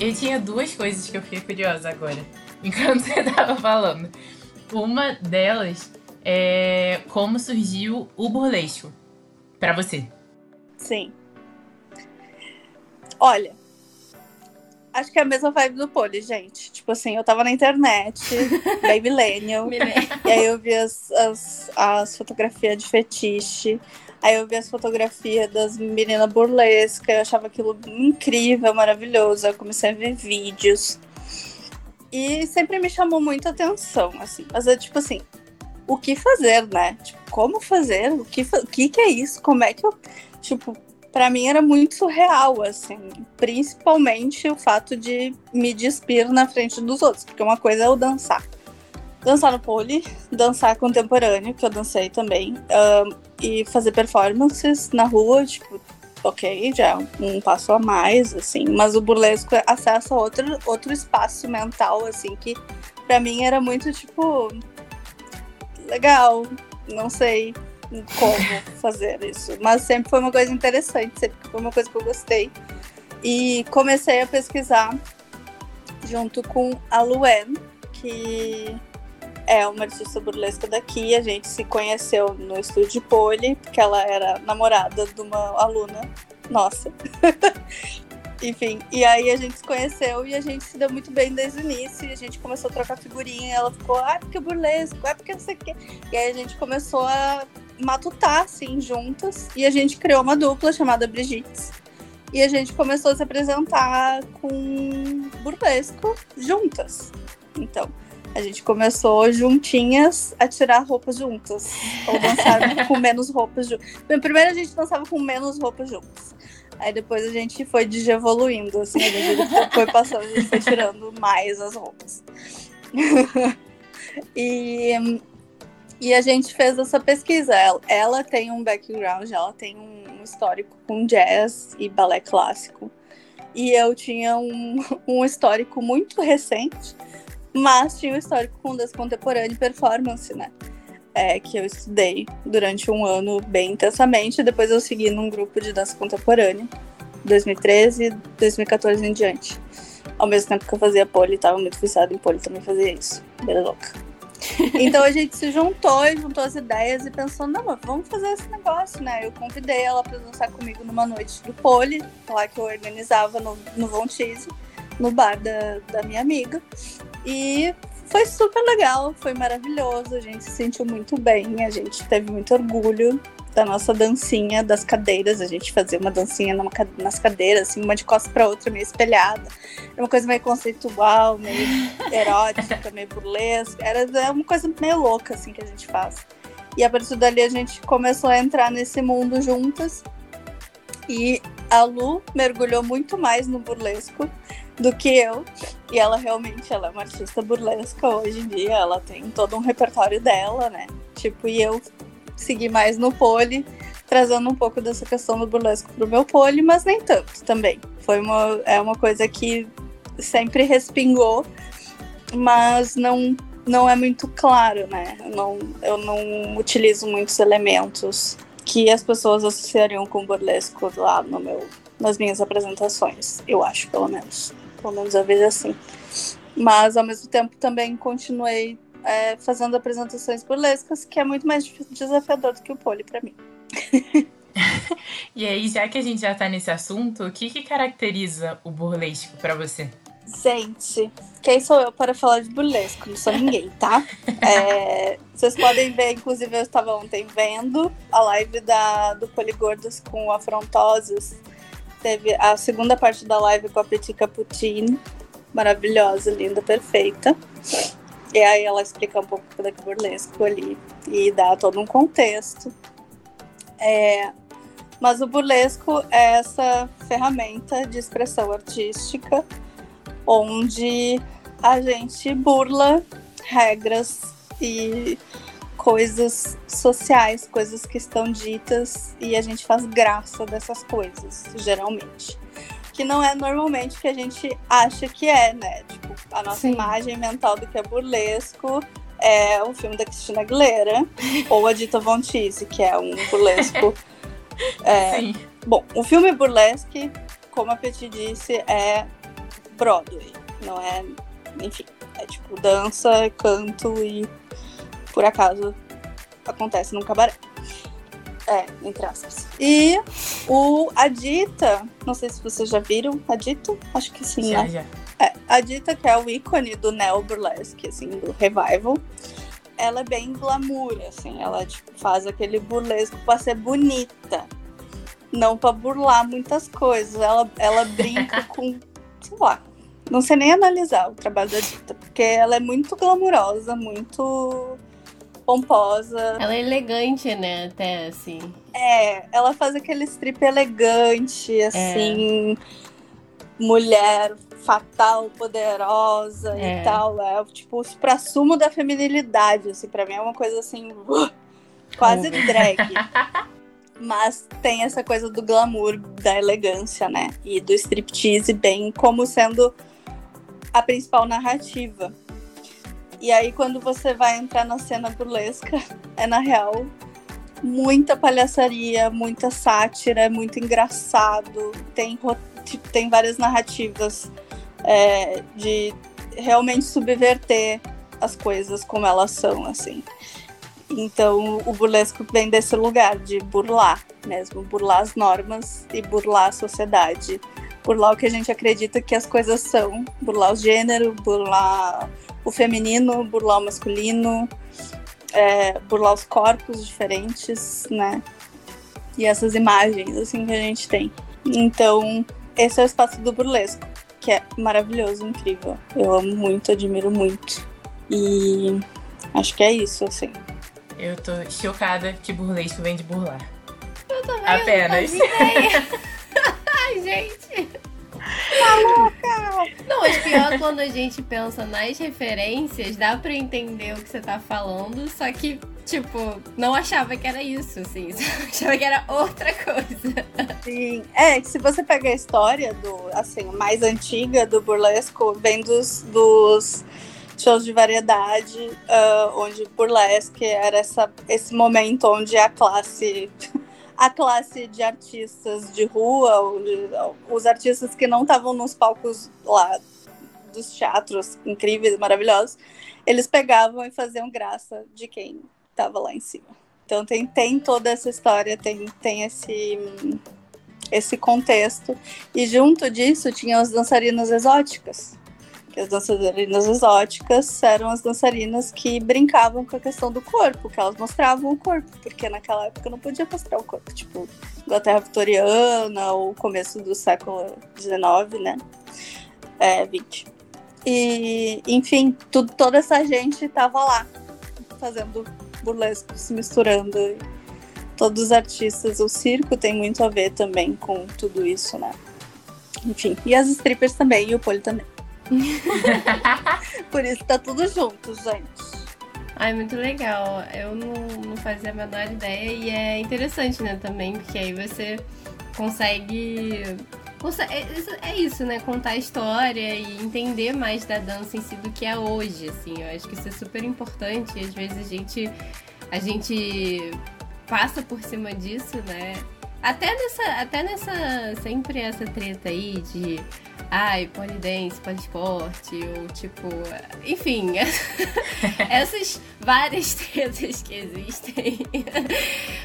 Eu tinha duas coisas que eu fiquei curiosa agora, enquanto você tava falando. Uma delas é como surgiu o burlesco pra você. Sim. Olha, acho que é a mesma vibe do Poli, gente. Tipo assim, eu tava na internet, bem millennial, e aí eu vi as, as, as fotografias de fetiche, aí eu vi as fotografias das meninas burlescas, eu achava aquilo incrível, maravilhoso. Eu comecei a ver vídeos. E sempre me chamou muita atenção, assim. Mas é tipo assim, o que fazer, né? Tipo, como fazer? O que, o que que é isso? Como é que eu. Tipo, pra mim era muito surreal, assim. Principalmente o fato de me despir na frente dos outros. Porque uma coisa é eu dançar. dançar no pole, dançar contemporâneo, que eu dancei também, um, e fazer performances na rua, tipo, ok, já é um passo a mais, assim, mas o burlesco acessa outro, outro espaço mental, assim, que para mim era muito, tipo, legal, não sei como fazer isso, mas sempre foi uma coisa interessante, sempre foi uma coisa que eu gostei. E comecei a pesquisar junto com a Luen, que é uma artista burlesca daqui. A gente se conheceu no estúdio Poli, porque ela era namorada de uma aluna nossa. Enfim, e aí a gente se conheceu e a gente se deu muito bem desde o início. E a gente começou a trocar figurinha. Ela ficou, ah, porque burlesco, ah, porque não sei o quê. E aí a gente começou a matutar, assim, juntas. E a gente criou uma dupla chamada Brigitte. E a gente começou a se apresentar com burlesco juntas. Então, a gente começou juntinhas a tirar roupas juntas. Ou dançar com menos roupas juntas. Primeiro a gente dançava com menos roupas juntas. Aí depois a gente foi evoluindo, assim, a gente foi passando, a gente foi tirando mais as roupas. e, e a gente fez essa pesquisa. Ela, ela tem um background, ela tem um histórico com jazz e balé clássico. E eu tinha um, um histórico muito recente mas tinha um histórico com dança contemporânea e performance, né? É, que eu estudei durante um ano bem intensamente. Depois eu segui num grupo de dança contemporânea, 2013 2014 em diante. Ao mesmo tempo que eu fazia pole, estava muito viciada em pole, também fazia isso. Bela louca. Então a gente se juntou e juntou as ideias e pensou, não, mas vamos fazer esse negócio, né? Eu convidei ela para dançar comigo numa noite do pole, lá que eu organizava no, no Von Cheese, no bar da, da minha amiga. E foi super legal, foi maravilhoso, a gente se sentiu muito bem, a gente teve muito orgulho da nossa dancinha das cadeiras, a gente fazia uma dancinha numa, nas cadeiras, assim, uma de costas para outra, meio espelhada. Era uma coisa meio conceitual, meio erótica, meio burlesca. Era é uma coisa meio louca, assim, que a gente faz. E a partir dali a gente começou a entrar nesse mundo juntas. E a Lu mergulhou muito mais no burlesco do que eu. E ela realmente ela é uma artista burlesca hoje em dia. Ela tem todo um repertório dela, né? Tipo, e eu segui mais no pole, trazendo um pouco dessa questão do burlesco pro meu pole, mas nem tanto também. Foi uma, é uma coisa que sempre respingou, mas não, não é muito claro, né? Eu não, eu não utilizo muitos elementos que as pessoas associariam com burlesco lá no meu, nas minhas apresentações, eu acho, pelo menos. Pelo menos eu vejo assim. Mas, ao mesmo tempo, também continuei é, fazendo apresentações burlescas, que é muito mais desafiador do que o pole para mim. e aí, já que a gente já tá nesse assunto, o que, que caracteriza o burlesco para você? Gente, quem sou eu para falar de burlesco? Não sou ninguém, tá? É, vocês podem ver, inclusive eu estava ontem vendo a live da, do Poligordos com Afrontosos Teve a segunda parte da live com a Petit Cappuccino, maravilhosa, linda, perfeita. E aí ela explica um pouco do burlesco ali e dá todo um contexto. É, mas o burlesco é essa ferramenta de expressão artística onde a gente burla regras e coisas sociais, coisas que estão ditas e a gente faz graça dessas coisas, geralmente. Que não é normalmente o que a gente acha que é, né? Tipo, a nossa Sim. imagem mental do que é burlesco é o filme da Cristina Aguilera ou a Dita Von Teese, que é um burlesco. É, Sim. Bom, o filme burlesque, como a Petit disse, é Broadway, não é, enfim, é tipo dança, canto e por acaso acontece num cabaré. É, entre aspas. E o Adita, não sei se vocês já viram Adita, acho que sim, já, né? Já. É, a Dita, que é o ícone do neo burlesque, assim, do revival, ela é bem glamour, assim, ela tipo, faz aquele burlesco pra ser bonita, não pra burlar muitas coisas. Ela, ela brinca com, sei lá, não sei nem analisar o trabalho da Dita, porque ela é muito glamurosa, muito pomposa. Ela é elegante, né? Até assim. É, ela faz aquele strip elegante, assim. É. mulher fatal, poderosa É. e tal. É tipo o supra-sumo da feminilidade, assim, pra mim é uma coisa assim, uh, quase drag. Mas tem essa coisa do glamour, da elegância, né? E do striptease bem como sendo a principal narrativa. E aí, quando você vai entrar na cena burlesca, é na real muita palhaçaria, muita sátira, é muito engraçado. Tem, tipo, tem várias narrativas é, de realmente subverter as coisas como elas são, assim. Então, o burlesco vem desse lugar de burlar mesmo, burlar as normas e burlar a sociedade, burlar o que a gente acredita que as coisas são, burlar o gênero, burlar o feminino, burlar o masculino, é, burlar os corpos diferentes, né? E essas imagens, assim, que a gente tem. Então, esse é o espaço do burlesco, que é maravilhoso, incrível. Eu amo muito, admiro muito. E acho que é isso, assim. Eu tô chocada que burlesco vem de burlar. Eu também Apenas. não fazia ideia. Não, mas pior quando a gente pensa nas referências, dá pra entender o que você tá falando, só que, tipo, não achava que era isso, assim. Achava que era outra coisa. Sim. É, se você pega a história do, assim, mais antiga do burlesco, vem dos, dos shows de variedade, ah, onde burlesque era essa, esse momento onde a classe a classe de artistas de rua, os artistas que não estavam nos palcos lá dos teatros incríveis, maravilhosos, eles pegavam e faziam graça de quem estava lá em cima. Então tem, tem toda essa história, tem, tem esse, esse contexto. E junto disso tinham as dançarinas exóticas. Que as dançarinas exóticas eram as dançarinas que brincavam com a questão do corpo, que elas mostravam o corpo, porque naquela época não podia mostrar o corpo, tipo, Inglaterra vitoriana ou começo do século XIX, né? É, 20. E, enfim, tudo, toda essa gente tava lá, fazendo burlesco, se misturando. Todos os artistas, o circo tem muito a ver também com tudo isso, né? Enfim, e as strippers também, e o pole também. Por isso tá tudo junto, gente. Ai, muito legal. Eu não, não fazia a menor ideia e é interessante, né, também, porque aí você consegue. conse- É isso- é isso, né? Contar a história e entender mais da dança em si do que é hoje, assim. Eu acho que isso é super importante. Às vezes a gente, a gente passa por cima disso, né? Até nessa, até nessa, sempre essa treta aí de, ai, polidense, poliesporte, ou tipo, enfim, essas várias tretas que existem.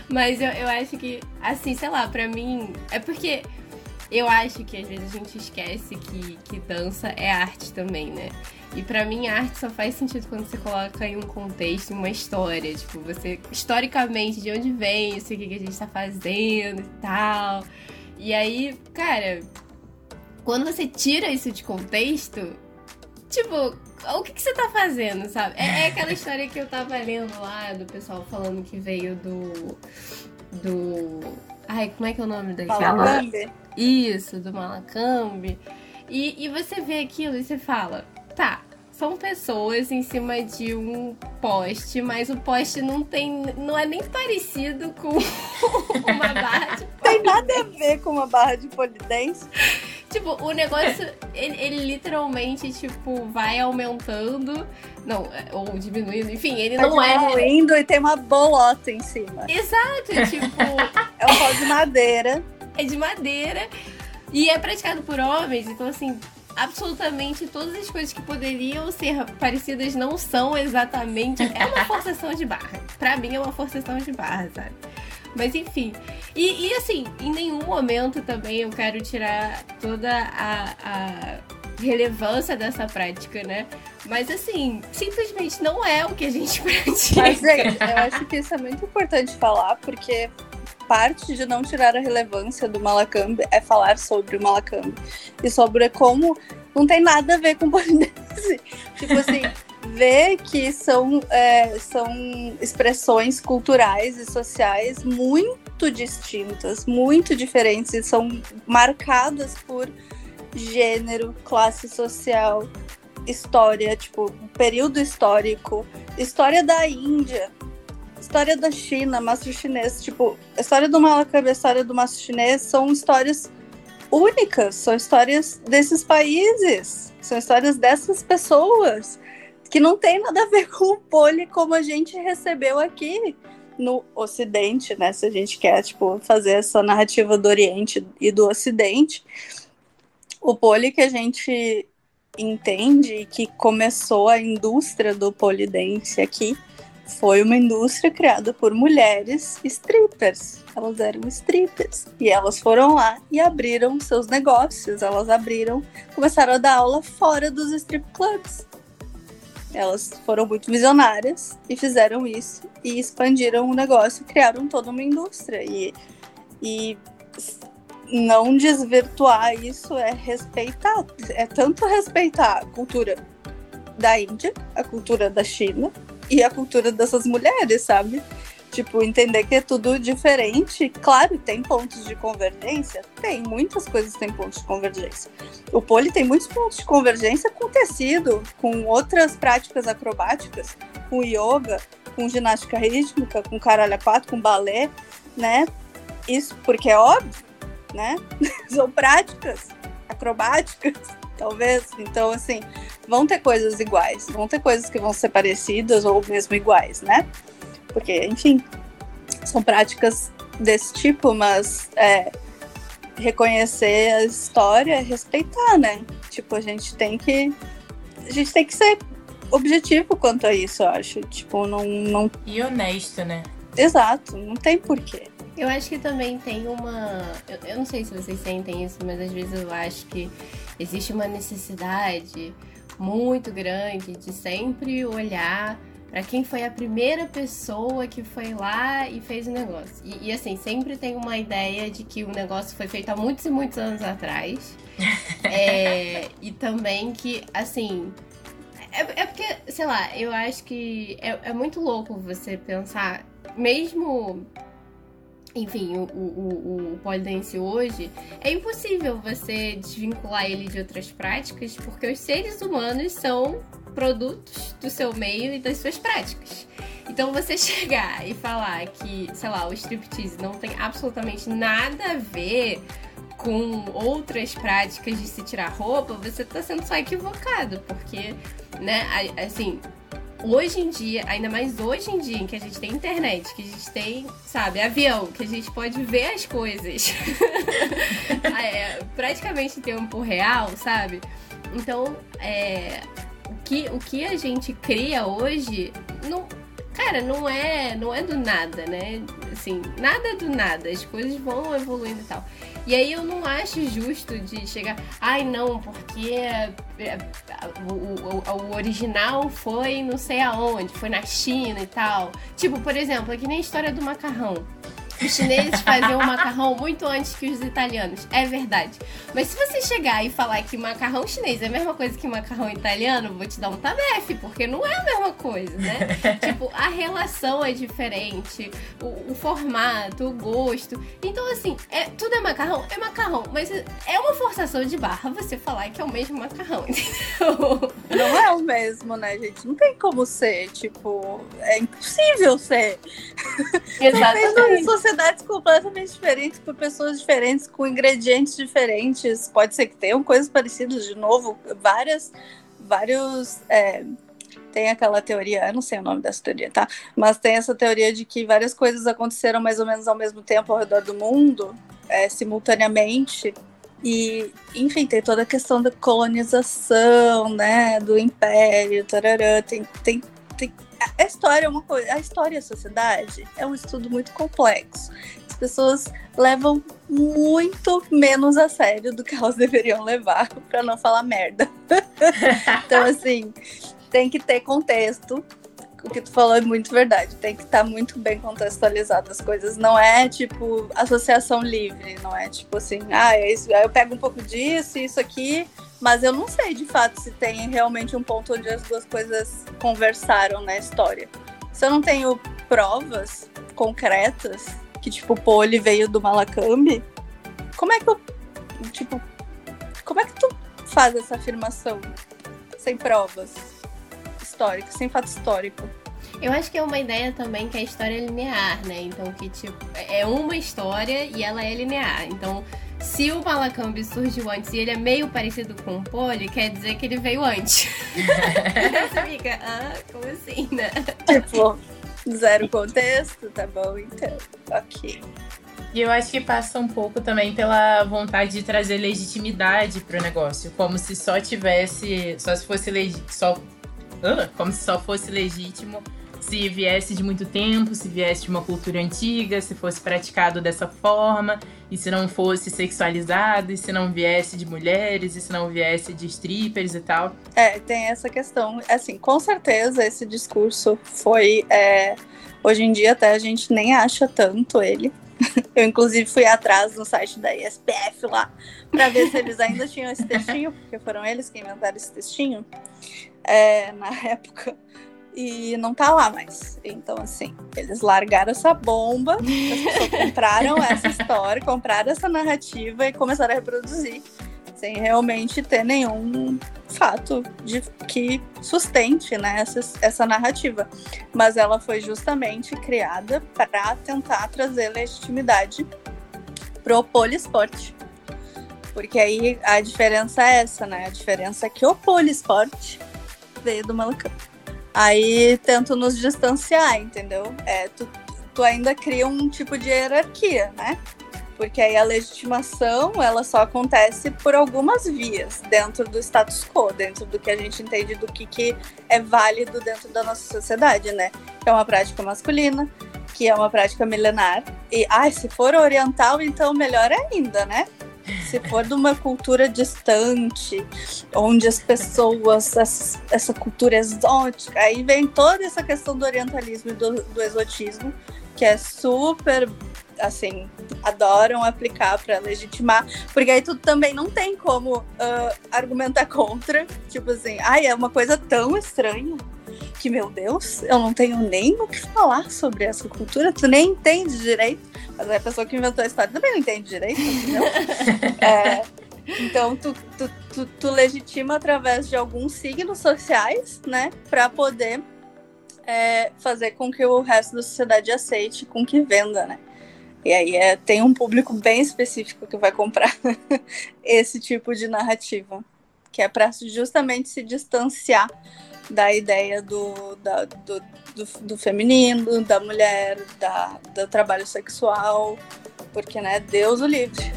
Mas eu, eu acho que, assim, sei lá, pra mim, é porque eu acho que às vezes a gente esquece que, que dança é arte também, né? E pra mim a arte só faz sentido quando você coloca em um contexto, em uma história. Tipo, você, historicamente, de onde vem isso aqui que a gente tá fazendo e tal. E aí, cara, quando você tira isso de contexto, tipo, o que, que você tá fazendo, sabe? É, é aquela história que eu tava lendo lá do pessoal falando que veio do. Do. Ai, como é que é o nome? Fala, Isso, do Malacambe. E, e você vê aquilo e você fala, tá, são pessoas em cima de um poste, mas o poste não tem. não é nem parecido com uma barra de Tem nada a ver com uma barra de polidense. Tipo, o negócio, ele, ele literalmente, tipo, vai aumentando. Não, é, ou diminuindo, enfim, ele não é. Diminuindo e tem uma bolota em cima. Exato, tipo, É um pau de madeira. é de madeira e é praticado por homens, então assim, absolutamente todas as coisas que poderiam ser parecidas não são exatamente. É uma forçação de barra. Pra mim é uma forçação de barra, sabe? Mas enfim. E, e, assim, em nenhum momento também eu quero tirar toda a, a relevância dessa prática, né? Mas assim, simplesmente não é o que a gente pratica. Mas, gente, eu acho que isso é muito importante falar, porque parte de não tirar a relevância do Malacambe é falar sobre o Malacambe. E sobre como não tem nada a ver com polidense. tipo assim, ver que são, é, são expressões culturais e sociais muito distintas, muito diferentes, e são marcadas por gênero, classe social, história, tipo, período histórico, história da Índia, história da China, mastro chinês, tipo, a história do Malacambe, a história do mastro chinês são histórias únicas, são histórias desses países, são histórias dessas pessoas que não tem nada a ver com o pole como a gente recebeu aqui no Ocidente, né? Se a gente quer tipo fazer essa narrativa do Oriente e do Ocidente, o pole que a gente entende que começou a indústria do polidense aqui foi uma indústria criada por mulheres strippers. Elas eram strippers. E elas foram lá e abriram seus negócios. Elas abriram, começaram a dar aula fora dos strip clubs. Elas foram muito visionárias e fizeram isso e expandiram o negócio, criaram toda uma indústria. E, e não desvirtuar isso é respeitar, é tanto respeitar a cultura da Índia, a cultura da China e a cultura dessas mulheres, sabe? Tipo, entender que é tudo diferente. Claro, tem pontos de convergência? Tem, muitas coisas têm pontos de convergência. O pole tem muitos pontos de convergência com tecido, com outras práticas acrobáticas, com yoga, com ginástica rítmica, com caralho quatro, com balé, né? Isso porque é óbvio, né? São práticas acrobáticas, talvez. Então, assim, vão ter coisas iguais, vão ter coisas que vão ser parecidas ou mesmo iguais, né? porque, enfim, são práticas desse tipo, mas é, reconhecer a história, respeitar, né? Tipo, a gente tem que a gente tem que ser objetivo quanto a isso, eu acho. Tipo, não, não... E honesto, né? Exato, não tem porquê. Eu acho que também tem uma. Eu, eu não sei se vocês sentem isso, mas às vezes eu acho que existe uma necessidade muito grande de sempre olhar para quem foi a primeira pessoa que foi lá e fez o negócio. E, e, assim, sempre tem uma ideia de que o negócio foi feito há muitos e muitos anos atrás. é, e também que, assim. É, é, porque, sei lá, eu acho que é, é muito louco você pensar, mesmo enfim, o, o, o polidense hoje, é impossível você desvincular ele de outras práticas, porque os seres humanos são produtos do seu meio e das suas práticas. Então você chegar e falar que, sei lá, o striptease não tem absolutamente nada a ver com outras práticas de se tirar roupa, você tá sendo só equivocado, porque, né, assim, hoje em dia, ainda mais hoje em dia, em que a gente tem internet, que a gente tem, sabe, avião, que a gente pode ver as coisas é, praticamente em tempo real, sabe? Então, é, o que, o que a gente cria hoje não. Cara, não é, não é do nada, né? Assim, nada é do nada. As coisas vão evoluindo e tal. E aí eu não acho justo de chegar, ai não, porque é, é, o, o, o, original foi não sei aonde, foi na China e tal. Tipo, por exemplo, aqui nem a história do macarrão. Os chineses faziam macarrão muito antes que os italianos. É verdade. Mas se você chegar e falar que macarrão chinês é a mesma coisa que macarrão italiano, vou te dar um tabefe, porque não é a mesma coisa, né? tipo, a relação é diferente, o, o, formato, o gosto. Então, assim, é, tudo é macarrão? É macarrão. Mas é uma forçação de barra você falar que é o mesmo macarrão, entendeu? Não é o mesmo, né, gente? Não tem como ser. Tipo, é impossível ser. Exatamente sociedades completamente diferentes, por pessoas diferentes, com ingredientes diferentes. Pode ser que tenham coisas parecidas, de novo, várias, vários. É, tem aquela teoria, eu não sei o nome dessa teoria, tá? Mas tem essa teoria de que várias coisas aconteceram mais ou menos ao mesmo tempo ao redor do mundo, é, simultaneamente. E, enfim, tem toda a questão da colonização, né? Do império, tarará, tem, tem, tem a história é uma coisa, a história e a sociedade é um estudo muito complexo. As pessoas levam muito menos a sério do que elas deveriam levar, para não falar merda. então, assim, tem que ter contexto. O que tu falou é muito verdade. Tem que estar tá muito bem contextualizado as coisas. Não é tipo associação livre, não é tipo assim, ah, é isso, eu pego um pouco disso, isso aqui, mas eu não sei de fato se tem realmente um ponto onde as duas coisas conversaram na história. Se eu não tenho provas concretas que, tipo, o Poli veio do Malacambe, como é que eu. Tipo, como é que tu faz essa afirmação sem provas históricas, sem fato histórico? Eu acho que é uma ideia também que a história é linear, né? Então, que tipo, é uma história e ela é linear. Então, se o Malacambi surgiu antes e ele é meio parecido com o Poli, quer dizer que ele veio antes. Você fica, ah, como assim, né? Tipo, zero contexto, tá bom, então. Ok. E eu acho que passa um pouco também pela vontade de trazer legitimidade pro negócio. Como se só tivesse. Só se fosse legítimo. Só, como se só fosse legítimo se viesse de muito tempo, se viesse de uma cultura antiga, se fosse praticado dessa forma, e se não fosse sexualizado, e se não viesse de mulheres, e se não viesse de strippers e tal. É, tem essa questão. Assim, com certeza esse discurso foi. É, hoje em dia até a gente nem acha tanto ele. Eu, inclusive, fui atrás no site da ESPF lá para ver se eles ainda tinham esse textinho, porque foram eles que inventaram esse textinho é, na época e não tá lá mais. Então, assim, eles largaram essa bomba, as pessoas compraram essa história, compraram essa narrativa e começaram a reproduzir, sem realmente ter nenhum fato de que sustente né, essa, essa narrativa. Mas ela foi justamente criada para tentar trazer legitimidade pro poliesporte. Porque aí a diferença é essa, né? A diferença é que o poliesporte veio do Malacão. Aí tento nos distanciar, entendeu? É, tu, tu ainda cria um tipo de hierarquia, né? Porque aí a legitimação, ela só acontece por algumas vias dentro do status quo, dentro do que a gente entende do que, que é válido dentro da nossa sociedade, né? Que é uma prática masculina, que é uma prática milenar. E, ai, se for oriental, então melhor ainda, né? Se for de uma cultura distante, onde as pessoas, essa, cultura exótica, aí vem toda essa questão do orientalismo e do, do exotismo, que é super assim, adoram aplicar para legitimar, porque aí tu também não tem como uh, argumentar contra, tipo assim, ai, é uma coisa tão estranha que, meu Deus, eu não tenho nem o que falar sobre essa cultura, tu nem entende direito. Mas a pessoa que inventou a história também não entende direito, entendeu? é, então, tu, tu, tu, tu, legitima através de alguns signos sociais, né? Para poder é, fazer com que o resto da sociedade aceite, com que venda, né? E aí é, tem um público bem específico que vai comprar esse tipo de narrativa, que é para justamente se distanciar da ideia do, da, do, do, do, feminino, da mulher, da, do trabalho sexual, porque, né, Deus o livre.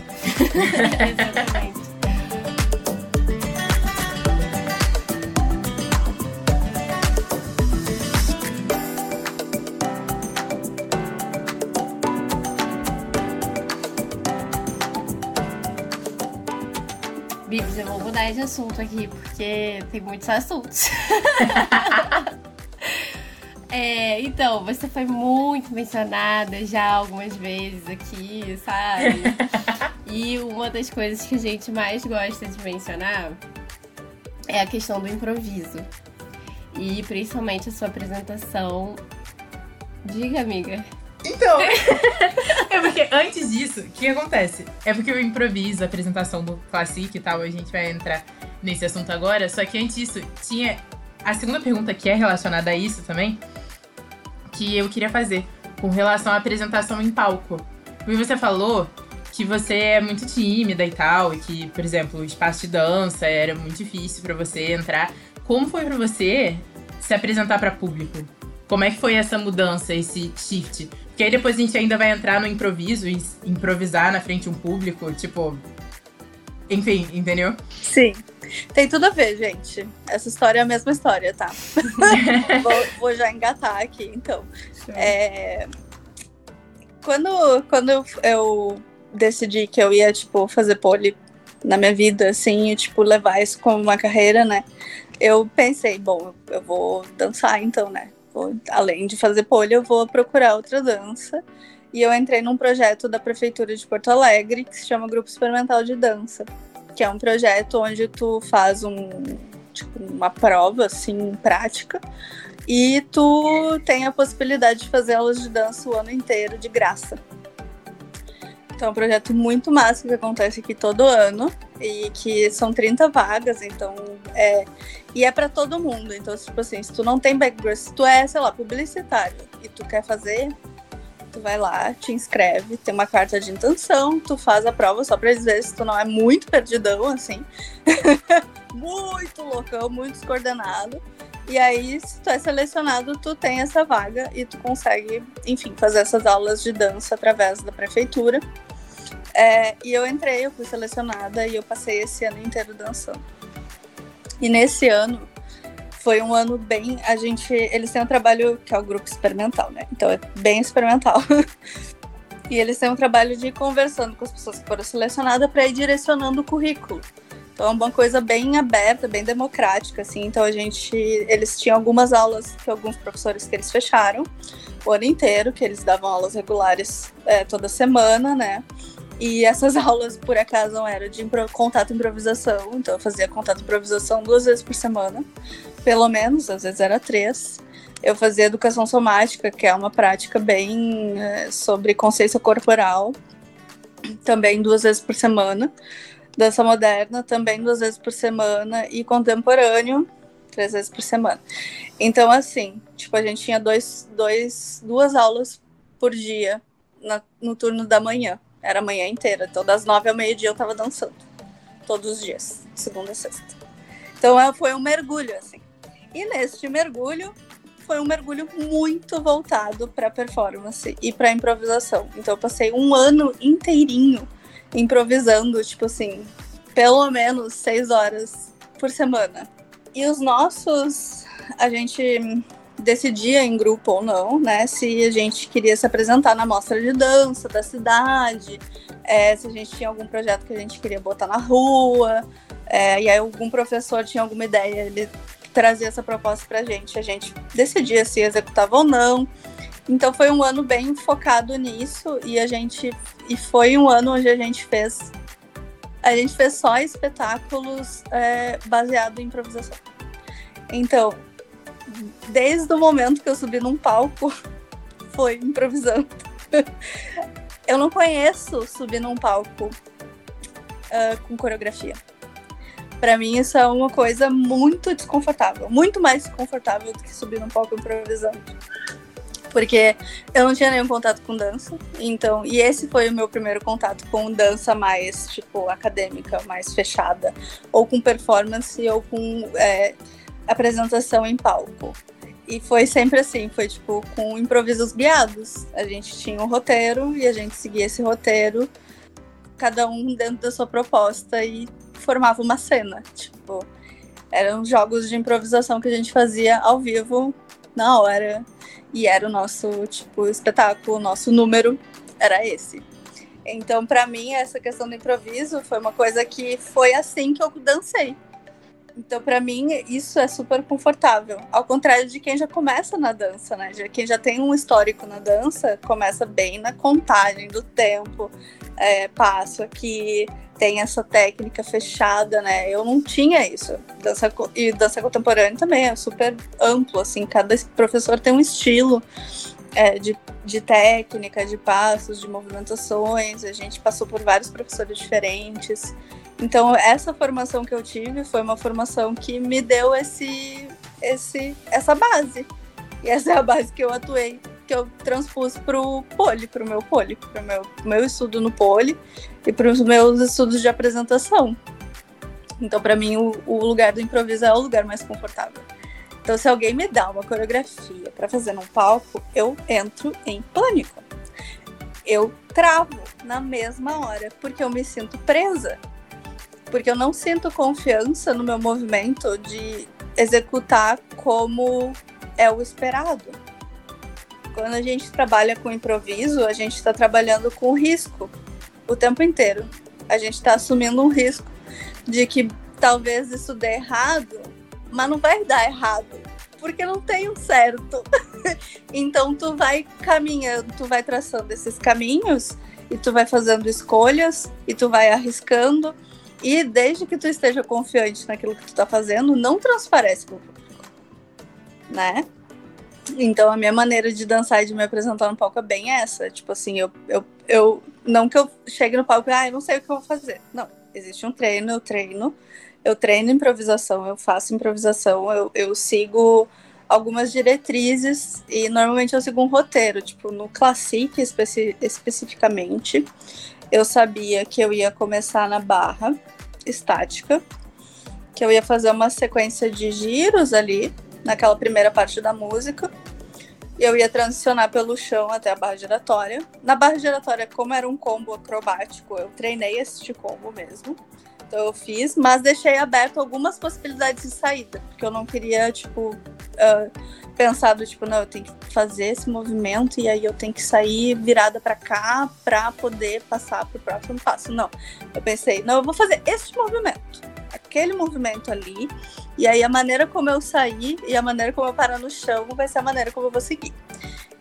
Exatamente. Bibs, eu vou mudar de assunto aqui, porque tem muitos assuntos. é, então, você foi muito mencionada já algumas vezes aqui, sabe? e uma das coisas que a gente mais gosta de mencionar é a questão do improviso. E principalmente a sua apresentação. Diga, amiga. Então, é porque antes disso, o que acontece? É porque eu improviso a apresentação do Classic e tal, a gente vai entrar nesse assunto agora, só que antes disso, tinha a segunda pergunta que é relacionada a isso também, que eu queria fazer, com relação à apresentação em palco. Porque você falou que você é muito tímida e tal, e que, por exemplo, o espaço de dança era muito difícil para você entrar. Como foi para você se apresentar para público? Como é que foi essa mudança, esse shift? Porque aí depois a gente ainda vai entrar no improviso e improvisar na frente de um público, tipo. Enfim, entendeu? Sim. Tem tudo a ver, gente. Essa história é a mesma história, tá? vou, vou, já engatar aqui, então. É... Quando, quando eu, eu decidi que eu ia, tipo, fazer pole na minha vida, assim, e, tipo, levar isso como uma carreira, né? Eu pensei, bom, eu vou dançar então, né? além de fazer polha, eu vou procurar outra dança. E eu entrei num projeto da Prefeitura de Porto Alegre que se chama Grupo Experimental de Dança, que é um projeto onde tu faz um, tipo, uma prova assim prática e tu tem a possibilidade de fazer aulas de dança o ano inteiro de graça. Então é um projeto muito massa que acontece aqui todo ano e que são 30 vagas, então é. E é para todo mundo. Então, tipo assim, se tu não tem background, se tu é, sei lá, publicitário e tu quer fazer, tu vai lá, te inscreve, tem uma carta de intenção, tu faz a prova só pra ver se tu não é muito perdidão, assim. muito loucão, muito descoordenado. E aí, se tu é selecionado, tu tem essa vaga e tu consegue, enfim, fazer essas aulas de dança através da prefeitura. É, e eu entrei, eu fui selecionada e eu passei esse ano inteiro dançando. E nesse ano foi um ano bem. A gente. Eles têm um trabalho que é o grupo experimental, né? Então é bem experimental. e eles têm um trabalho de ir conversando com as pessoas que foram selecionadas para ir direcionando o currículo. Então é uma coisa bem aberta, bem democrática, assim. Então a gente, eles tinham algumas aulas que alguns professores que eles fecharam o ano inteiro, que eles davam aulas regulares é, toda semana, né? E essas aulas, por acaso, eram de contato improvisação. Então eu fazia contato improvisação duas vezes por semana, pelo menos, às vezes era três. Eu fazia educação somática, que é uma prática bem é, sobre consciência corporal, também duas vezes por semana dança moderna também duas vezes por semana e contemporâneo três vezes por semana. Então, assim, tipo, a gente tinha dois, dois, duas aulas por dia na, no turno da manhã. Era a manhã inteira. Então, das nove ao meio-dia eu tava dançando. Todos os dias, segunda a sexta. Então, é, foi um mergulho, assim. E neste mergulho, foi um mergulho muito voltado para performance e para improvisação. Então, eu passei um ano inteirinho improvisando, tipo assim, pelo menos seis horas por semana. E os nossos, a gente decidia em grupo ou não, né? Se a gente queria se apresentar na mostra de dança da cidade, é, se a gente tinha algum projeto que a gente queria botar na rua, é, e aí algum professor tinha alguma ideia, ele trazia essa proposta pra gente, a gente decidia se executava ou não. Então foi um ano bem focado nisso e a gente e foi um ano onde a gente fez a gente fez só espetáculos é, baseado em improvisação. Então, desde o momento que eu subi num palco, foi improvisando. eu não conheço subir num palco uh, com coreografia. Para mim, isso é uma coisa muito desconfortável, muito mais desconfortável do que subir num palco improvisando porque eu não tinha nenhum contato com dança. Então, e esse foi o meu primeiro contato com dança mais, tipo, acadêmica, mais fechada, ou com performance, ou com é, apresentação em palco. E foi sempre assim, foi tipo com improvisos guiados. A gente tinha um roteiro e a gente seguia esse roteiro, cada um dentro da sua proposta e formava uma cena. Tipo, eram jogos de improvisação que a gente fazia ao vivo na hora e era o nosso, tipo, espetáculo, o nosso número era esse. Então, para mim, essa questão do improviso foi uma coisa que foi assim que eu dancei. Então, para mim, isso é super confortável. Ao contrário de quem já começa na dança, né? Quem já tem um histórico na dança, começa bem na contagem do tempo, é, passo aqui, tem essa técnica fechada, né? Eu não tinha isso. Dança, e dança contemporânea também é super amplo, assim, cada professor tem um estilo é, de, de técnica, de passos, de movimentações. A gente passou por vários professores diferentes. Então, essa formação que eu tive foi uma formação que me deu esse, esse, essa base. E essa é a base que eu atuei que eu transpus pro poli, pro meu poli, pro meu, meu estudo no poli e para os meus estudos de apresentação. Então, para mim, o, o, lugar do improviso é o lugar mais confortável. Então, se alguém me dá uma coreografia para fazer num palco, eu entro em pânico. Eu travo na mesma hora, porque eu me sinto presa. Porque eu não sinto confiança no meu movimento de executar como é o esperado. Quando a gente trabalha com improviso, a gente está trabalhando com risco o tempo inteiro. A gente está assumindo um risco de que talvez isso dê errado, mas não vai dar errado, porque não tem um certo. então tu vai caminhando, tu vai traçando esses caminhos e tu vai fazendo escolhas e tu vai arriscando e desde que tu esteja confiante naquilo que tu tá fazendo, não transparece pro público, né? Então a minha maneira de dançar e de me apresentar no palco é bem essa. Tipo assim, eu, eu, eu não que eu chegue no palco e ah, eu não sei o que eu vou fazer. Não. Existe um treino, eu treino. Eu treino improvisação, eu faço improvisação, eu, eu sigo algumas diretrizes e normalmente eu sigo um roteiro. Tipo, no Classic especi especificamente, eu sabia que eu ia começar na barra estática, que eu ia fazer uma sequência de giros ali, naquela primeira parte da música. Eu ia transicionar pelo chão até a barra giratória. Na barra giratória, como era um combo acrobático, eu treinei esse combo mesmo. Então eu fiz, mas deixei aberto algumas possibilidades de saída, porque eu não queria, tipo, uh, pensar do tipo, não, eu tenho que fazer esse movimento e aí eu tenho que sair virada para cá para poder passar pro próximo passo. Não. Eu pensei, não, eu vou fazer esse movimento, aquele movimento ali, e aí a maneira como eu sair e a maneira como eu parar no chão vai ser a maneira como eu vou seguir.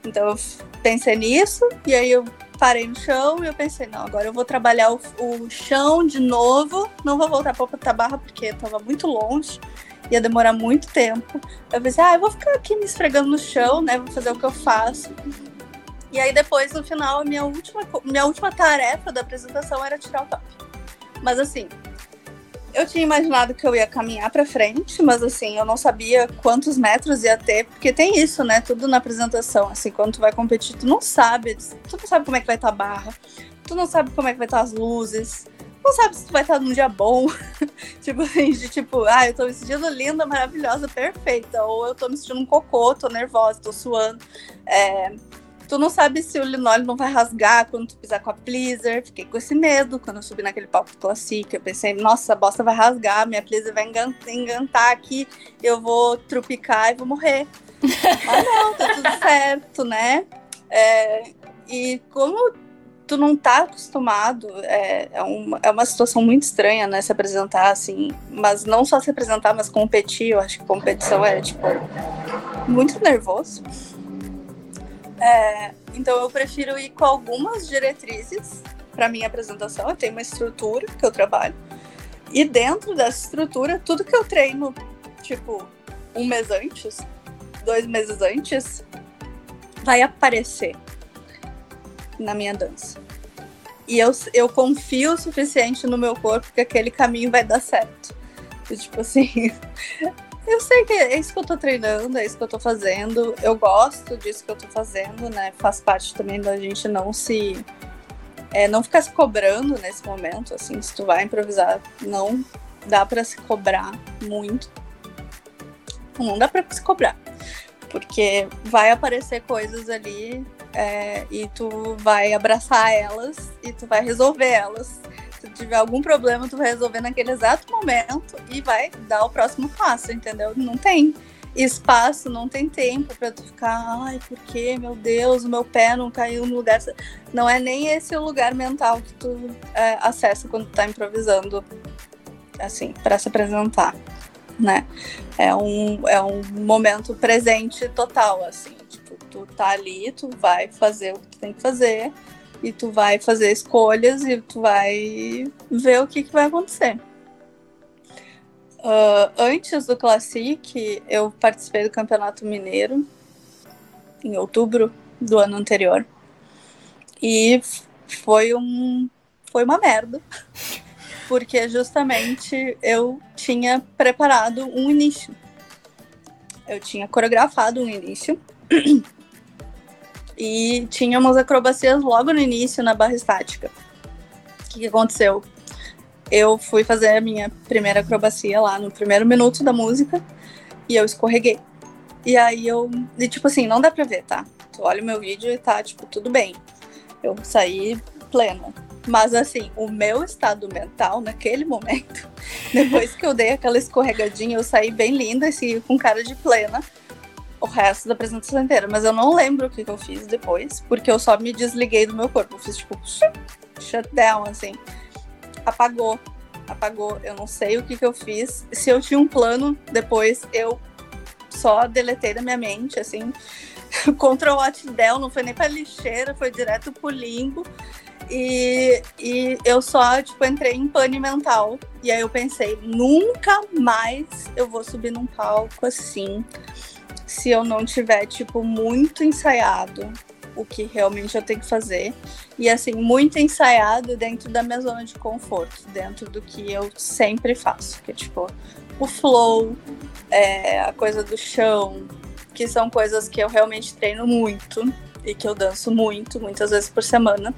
Então eu pensei nisso, e aí eu parei no chão e eu pensei, não, agora eu vou trabalhar o, o chão de novo, não vou voltar para barra porque estava muito longe, ia demorar muito tempo. Eu pensei, ah, eu vou ficar aqui me esfregando no chão, né, vou fazer o que eu faço. E aí depois, no final, a minha última, minha última tarefa da apresentação era tirar o top. Mas assim, eu tinha imaginado que eu ia caminhar para frente, mas assim, eu não sabia quantos metros ia ter, porque tem isso, né? Tudo na apresentação, assim, quando tu vai competir, tu não sabe, tu não sabe como é que vai estar tá a barra, tu não sabe como é que vai estar tá as luzes, não sabe se tu vai estar tá num dia bom, tipo assim, de tipo, ah, eu tô me sentindo linda, maravilhosa, perfeita, ou eu tô me sentindo um cocô, tô nervosa, tô suando, é, Tu não sabe se o linóleo não vai rasgar quando tu pisar com a pleaser. Fiquei com esse medo quando eu subi naquele palco classic. Eu pensei, nossa, a bosta vai rasgar, minha pleaser vai engantar aqui, eu vou trupicar e vou morrer. Mas não, tá tudo certo, né? É, e como tu não tá acostumado, é, é, uma, é uma situação muito estranha, né? Se apresentar assim, mas não só se apresentar, mas competir. Eu acho que competição é, tipo, muito nervoso. É, então eu prefiro ir com algumas diretrizes para minha apresentação. Eu tenho uma estrutura que eu trabalho. E dentro dessa estrutura, tudo que eu treino, tipo, um mês antes, dois meses antes, vai aparecer na minha dança. E eu, eu confio o suficiente no meu corpo que aquele caminho vai dar certo. E, tipo assim, Eu sei que é isso que eu tô treinando, é isso que eu tô fazendo. Eu gosto disso que eu tô fazendo, né? Faz parte também da gente não se. É, não ficar se cobrando nesse momento, assim, se tu vai improvisar, não dá para se cobrar muito. Não dá para se cobrar. Porque vai aparecer coisas ali é, e tu vai abraçar elas e tu vai resolver elas tiver algum problema, tu vai resolver naquele exato momento e vai dar o próximo passo, entendeu? Não tem espaço, não tem tempo para tu ficar, ai, por que, meu Deus, o meu pé não caiu no lugar. Não é nem esse o lugar mental que tu é, acessa quando tu tá improvisando, assim, para se apresentar, né? É um, é um momento presente total, assim, tipo, tu tá ali, tu vai fazer o que tu tem que fazer, e tu vai fazer escolhas e tu vai ver o que, que vai acontecer. Uh, antes do Classic, eu participei do Campeonato Mineiro em outubro do ano anterior. E foi um foi uma merda. Porque justamente eu tinha preparado um início. Eu tinha coreografado um início e tinha umas acrobacias logo no início na barra estática. O que, aconteceu? Eu fui fazer a minha primeira acrobacia lá no primeiro minuto da música e eu escorreguei. E aí eu. E tipo assim, não dá pra ver, tá? Tu olha o meu vídeo e tá, tipo, tudo bem. Eu saí plena. Mas assim, o meu estado mental naquele momento, depois que eu dei aquela escorregadinha, eu saí bem linda e assim, com cara de plena o resto da apresentação inteira. Mas eu não lembro o que, que eu fiz depois, porque eu só me desliguei do meu corpo. Eu fiz tipo shutdown, assim. Apagou. Apagou. Eu não sei o que, que eu fiz. Se eu tinha um plano, depois eu só deletei da minha mente, assim. Control Alt Del, não foi nem pra lixeira, foi direto pro limbo. E, e eu só, tipo, entrei em pane mental. E aí eu pensei, nunca mais eu vou subir num palco assim se eu não tiver, tipo, muito ensaiado, o que realmente eu tenho que fazer. E assim, muito ensaiado dentro da minha zona de conforto, dentro do que eu sempre faço. Que é tipo, o flow, é, a coisa do chão, que são coisas que eu realmente treino muito e que eu danço muito, muitas vezes por semana.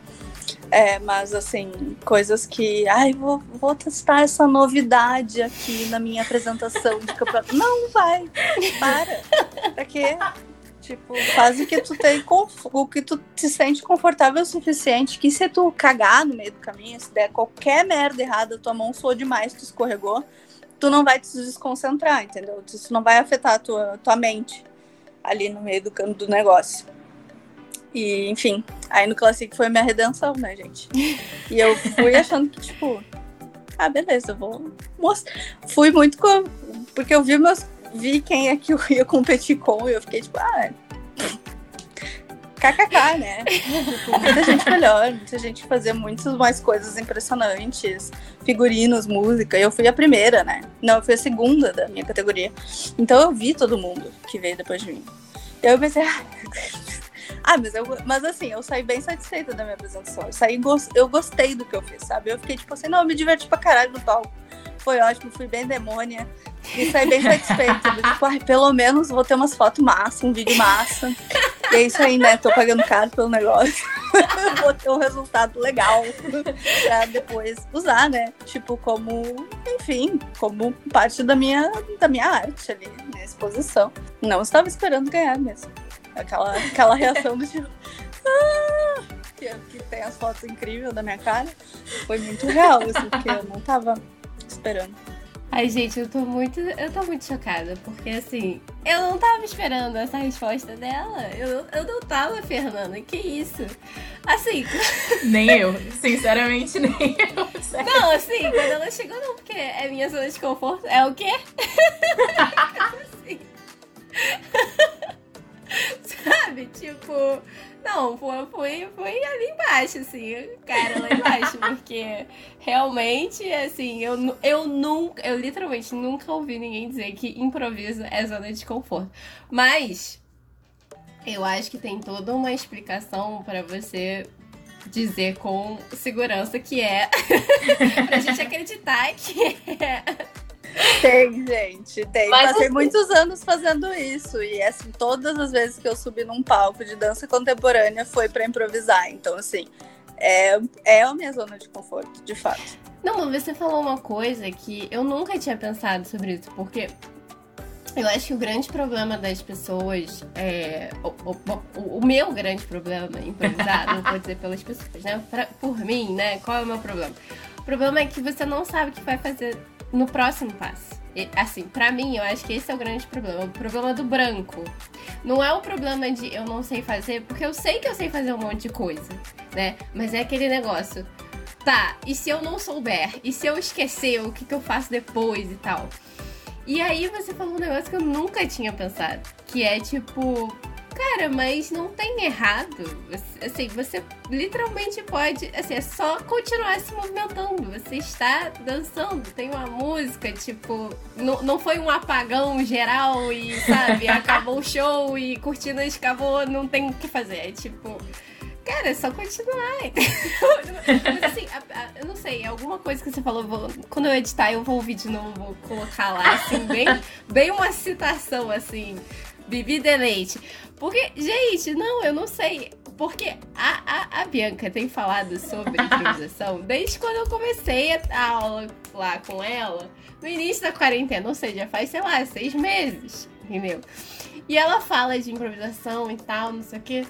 É, mas assim, coisas que, ai, vou, vou testar essa novidade aqui na minha apresentação de campeonato. Não vai, para. Pra quê? Tipo, faz o que tu tem, o que tu te sente confortável o suficiente, que se tu cagar no meio do caminho, se der qualquer merda errada, tua mão soou demais, tu escorregou, tu não vai te desconcentrar, entendeu? Isso não vai afetar a tua, tua mente ali no meio do, do negócio. E, enfim, aí no Classic foi minha redenção, né, gente? E eu fui achando que, tipo, ah, beleza, eu vou mostrar. Fui muito com. Porque eu vi meus. Vi quem é que eu ia competir com e eu fiquei tipo, ah, kkk, né? Tipo, muita gente melhor, muita gente fazia muitas mais coisas impressionantes, figurinos, música. Eu fui a primeira, né? Não, eu fui a segunda da minha categoria. Então eu vi todo mundo que veio depois de mim. Eu pensei, ah, ah, mas, eu, mas assim, eu saí bem satisfeita da minha apresentação. Eu, saí, eu gostei do que eu fiz, sabe? Eu fiquei tipo assim, não, eu me diverti pra caralho no palco. Foi ótimo, fui bem demônia. E saí bem satisfeita. tipo, ai, pelo menos vou ter umas fotos massa, um vídeo massa. E é isso aí, né? Tô pagando caro pelo negócio. vou ter um resultado legal pra depois usar, né? Tipo, como, enfim, como parte da minha, da minha arte ali, minha exposição. Não estava esperando ganhar mesmo. Aquela, aquela reação do tipo. Ah! Que, que tem as fotos incríveis da minha cara. Foi muito real, assim, porque eu não tava esperando. Ai, gente, eu tô muito. Eu tô muito chocada, porque assim, eu não tava esperando essa resposta dela. Eu, eu não tava, Fernanda. Que isso? Assim. Nem eu. Sinceramente, nem eu. Sério. Não, assim, quando ela chegou, não, porque é minha zona de conforto. É o quê? assim. Sabe? Tipo. Não, foi, foi ali embaixo, assim, cara, lá embaixo, porque realmente, assim, eu, eu nunca, eu literalmente nunca ouvi ninguém dizer que improviso é zona de conforto. Mas eu acho que tem toda uma explicação para você dizer com segurança que é, pra gente acreditar que é tem, gente, tem. Mas Passei assim... muitos anos fazendo isso. E assim, todas as vezes que eu subi num palco de dança contemporânea foi para improvisar. Então, assim, é, é a minha zona de conforto, de fato. Não, mas você falou uma coisa que eu nunca tinha pensado sobre isso, porque eu acho que o grande problema das pessoas, é, o, o, o meu grande problema improvisar, não vou dizer pelas pessoas, né? Pra, por mim, né? Qual é o meu problema? O problema é que você não sabe o que vai fazer no próximo passo. Assim, para mim, eu acho que esse é o grande problema. O problema do branco. Não é o problema de eu não sei fazer, porque eu sei que eu sei fazer um monte de coisa, né? Mas é aquele negócio. Tá, e se eu não souber? E se eu esquecer o que, que eu faço depois e tal? E aí você falou um negócio que eu nunca tinha pensado. Que é tipo, Cara, mas não tem errado. Assim, você literalmente pode. Assim, é só continuar se movimentando. Você está dançando, tem uma música, tipo. Não, não foi um apagão geral e, sabe, acabou o show e cortinas acabou, não tem o que fazer. É tipo. Cara, é só continuar. Mas assim, a, a, eu não sei, alguma coisa que você falou, vou, quando eu editar, eu vou ouvir de novo, vou colocar lá, assim, bem, bem uma citação, assim, Bibi Deleite. Porque, gente, não, eu não sei. Porque a, a, a Bianca tem falado sobre improvisação desde quando eu comecei a aula lá com ela, no início da quarentena, ou seja, faz, sei lá, seis meses, entendeu? E ela fala de improvisação e tal, não sei o quê.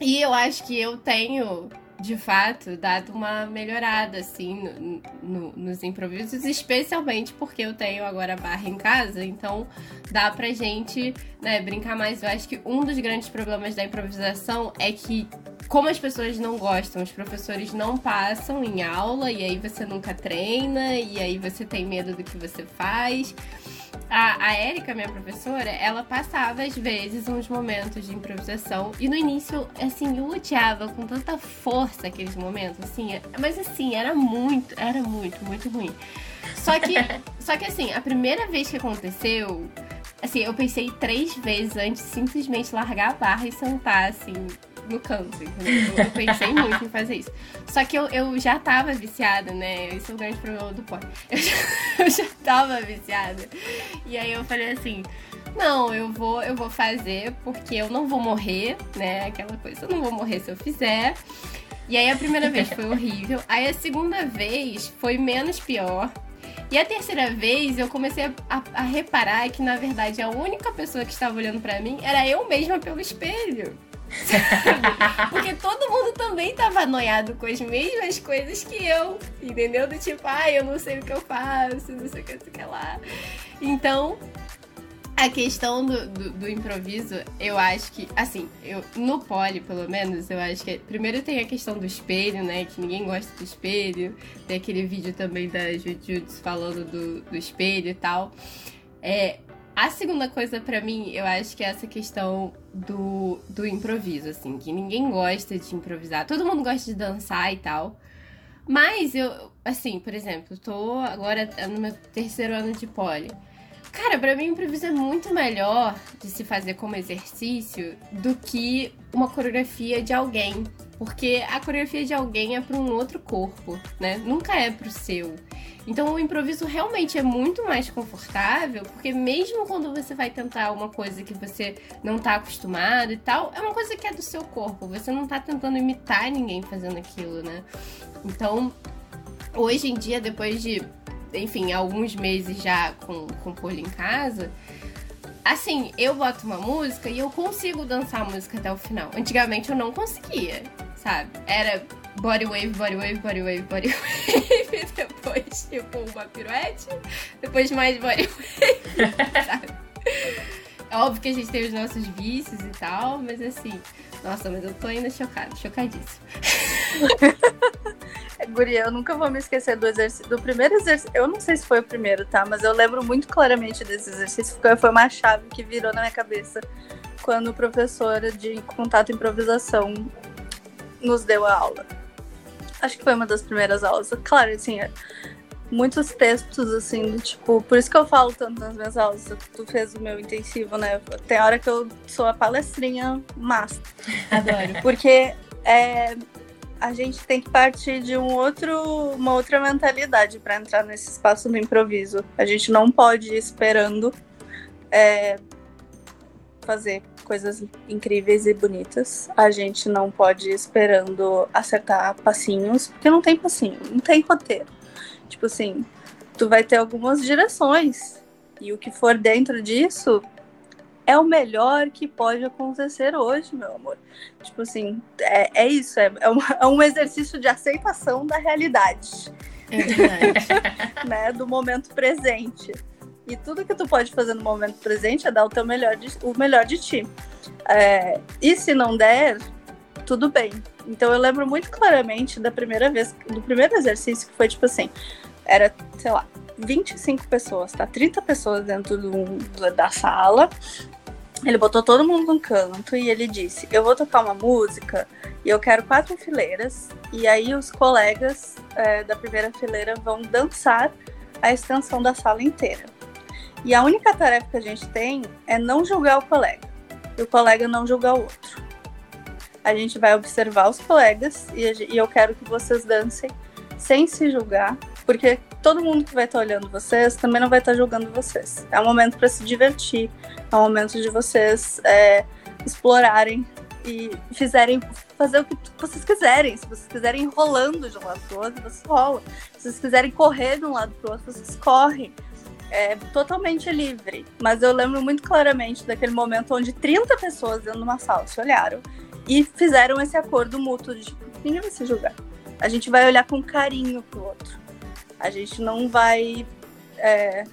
E eu acho que eu tenho de fato, dado uma melhorada, assim, no, no, nos improvisos, especialmente porque eu tenho agora barra em casa, então dá pra gente, né, brincar mais. Eu acho que um dos grandes problemas da improvisação é que como as pessoas não gostam, os professores não passam em aula e aí você nunca treina e aí você tem medo do que você faz. A, a Érica, minha professora, ela passava às vezes uns momentos de improvisação e no início, assim, eu odiava com tanta força aqueles momentos, assim, mas assim, era muito, era muito, muito ruim. Só que, só que assim, a primeira vez que aconteceu, assim, eu pensei três vezes antes de simplesmente largar a barra e sentar, assim, no canto? Eu, pensei muito em fazer isso. Só que eu, eu já tava viciada, né? Esse é o grande problema do pó. Eu já, eu já tava viciada. E aí eu falei assim. Não, eu vou, eu vou fazer porque eu não vou morrer, né? Aquela coisa, eu não vou morrer se eu fizer. E aí a primeira vez foi horrível. Aí a segunda vez foi menos pior. E a terceira vez eu comecei a, a, a reparar que, na verdade, a única pessoa que estava olhando para mim era eu mesma pelo espelho. Porque todo mundo também tava noiado com as mesmas coisas que eu, entendeu? Do tipo, ai, ah, eu não sei o que eu faço, não sei o que, não sei o que lá. Então, a questão do, do, do, improviso, eu acho que, assim, eu, no pole, pelo menos, eu acho que. Primeiro tem a questão do espelho, né? Que ninguém gosta do espelho. Tem aquele vídeo também da Jujutsu falando do, do espelho e tal. É, a segunda coisa para mim, eu acho que é essa questão do, do improviso, assim, que ninguém gosta de improvisar. Todo mundo gosta de dançar e tal. Mas eu, assim, por exemplo, tô agora no meu terceiro ano de pole. Cara, pra mim improviso é muito melhor de se fazer como exercício do que uma coreografia de alguém. Porque a coreografia de alguém é para um outro corpo, né? Nunca é pro seu. Então o improviso realmente é muito mais confortável, porque mesmo quando você vai tentar uma coisa que você não tá acostumado e tal, é uma coisa que é do seu corpo. Você não tá tentando imitar ninguém fazendo aquilo, né? Então, hoje em dia, depois de enfim, alguns meses já com, com pole em casa, assim, eu boto uma música e eu consigo dançar a música até o final. Antigamente eu não conseguia, sabe? Era body wave, body wave, body wave, body wave, depois tipo uma piruete, depois mais body wave, sabe? É óbvio que a gente tem os nossos vícios e tal, mas assim, nossa, mas eu tô ainda chocada, chocadíssima. Guria, eu nunca vou me esquecer do exercício, do primeiro exercício. Eu não sei se foi o primeiro, tá? Mas eu lembro muito claramente desse exercício, porque foi uma chave que virou na minha cabeça quando o professor de contato e improvisação nos deu a aula. Acho que foi uma das primeiras aulas. Claro, assim, muitos textos, assim, do tipo. Por isso que eu falo tanto nas minhas aulas. Tu fez o meu intensivo, né? Tem hora que eu sou a palestrinha massa. Adoro. Porque é, a gente tem que partir de um outro, uma outra mentalidade para entrar nesse espaço do improviso. A gente não pode ir esperando é, fazer coisas incríveis e bonitas. A gente não pode ir esperando acertar passinhos, porque não tem passinho, não tem roteiro. Tipo assim, tu vai ter algumas direções. E o que for dentro disso é o melhor que pode acontecer hoje, meu amor. Tipo assim, é, é isso, é, é, um, é um exercício de aceitação da realidade. É né, do momento presente. E tudo que tu pode fazer no momento presente é dar o teu melhor de, o melhor de ti. É, e se não der, tudo bem. Então eu lembro muito claramente da primeira vez, do primeiro exercício que foi tipo assim, era, sei lá, 25 pessoas, tá? 30 pessoas dentro do, da sala ele botou todo mundo num canto e ele disse: Eu vou tocar uma música e eu quero quatro fileiras. E aí os colegas é, da primeira fileira vão dançar a extensão da sala inteira. E a única tarefa que a gente tem é não julgar o colega e o colega não julgar o outro. A gente vai observar os colegas e, e eu quero que vocês dancem sem se julgar, porque todo mundo que vai estar olhando vocês também não vai estar julgando vocês. É um momento para se divertir, é um momento de vocês é, explorarem e fizerem fazer o que vocês quiserem. Se vocês quiserem rolando de um lado pro outro, vocês rolam. Se vocês quiserem correr de um lado pro outro, vocês correm. É totalmente livre. Mas eu lembro muito claramente daquele momento onde 30 pessoas dentro de uma sala se olharam e fizeram esse acordo mútuo de tipo, ninguém vai se julgar. A gente vai olhar com carinho pro outro. A gente não vai é,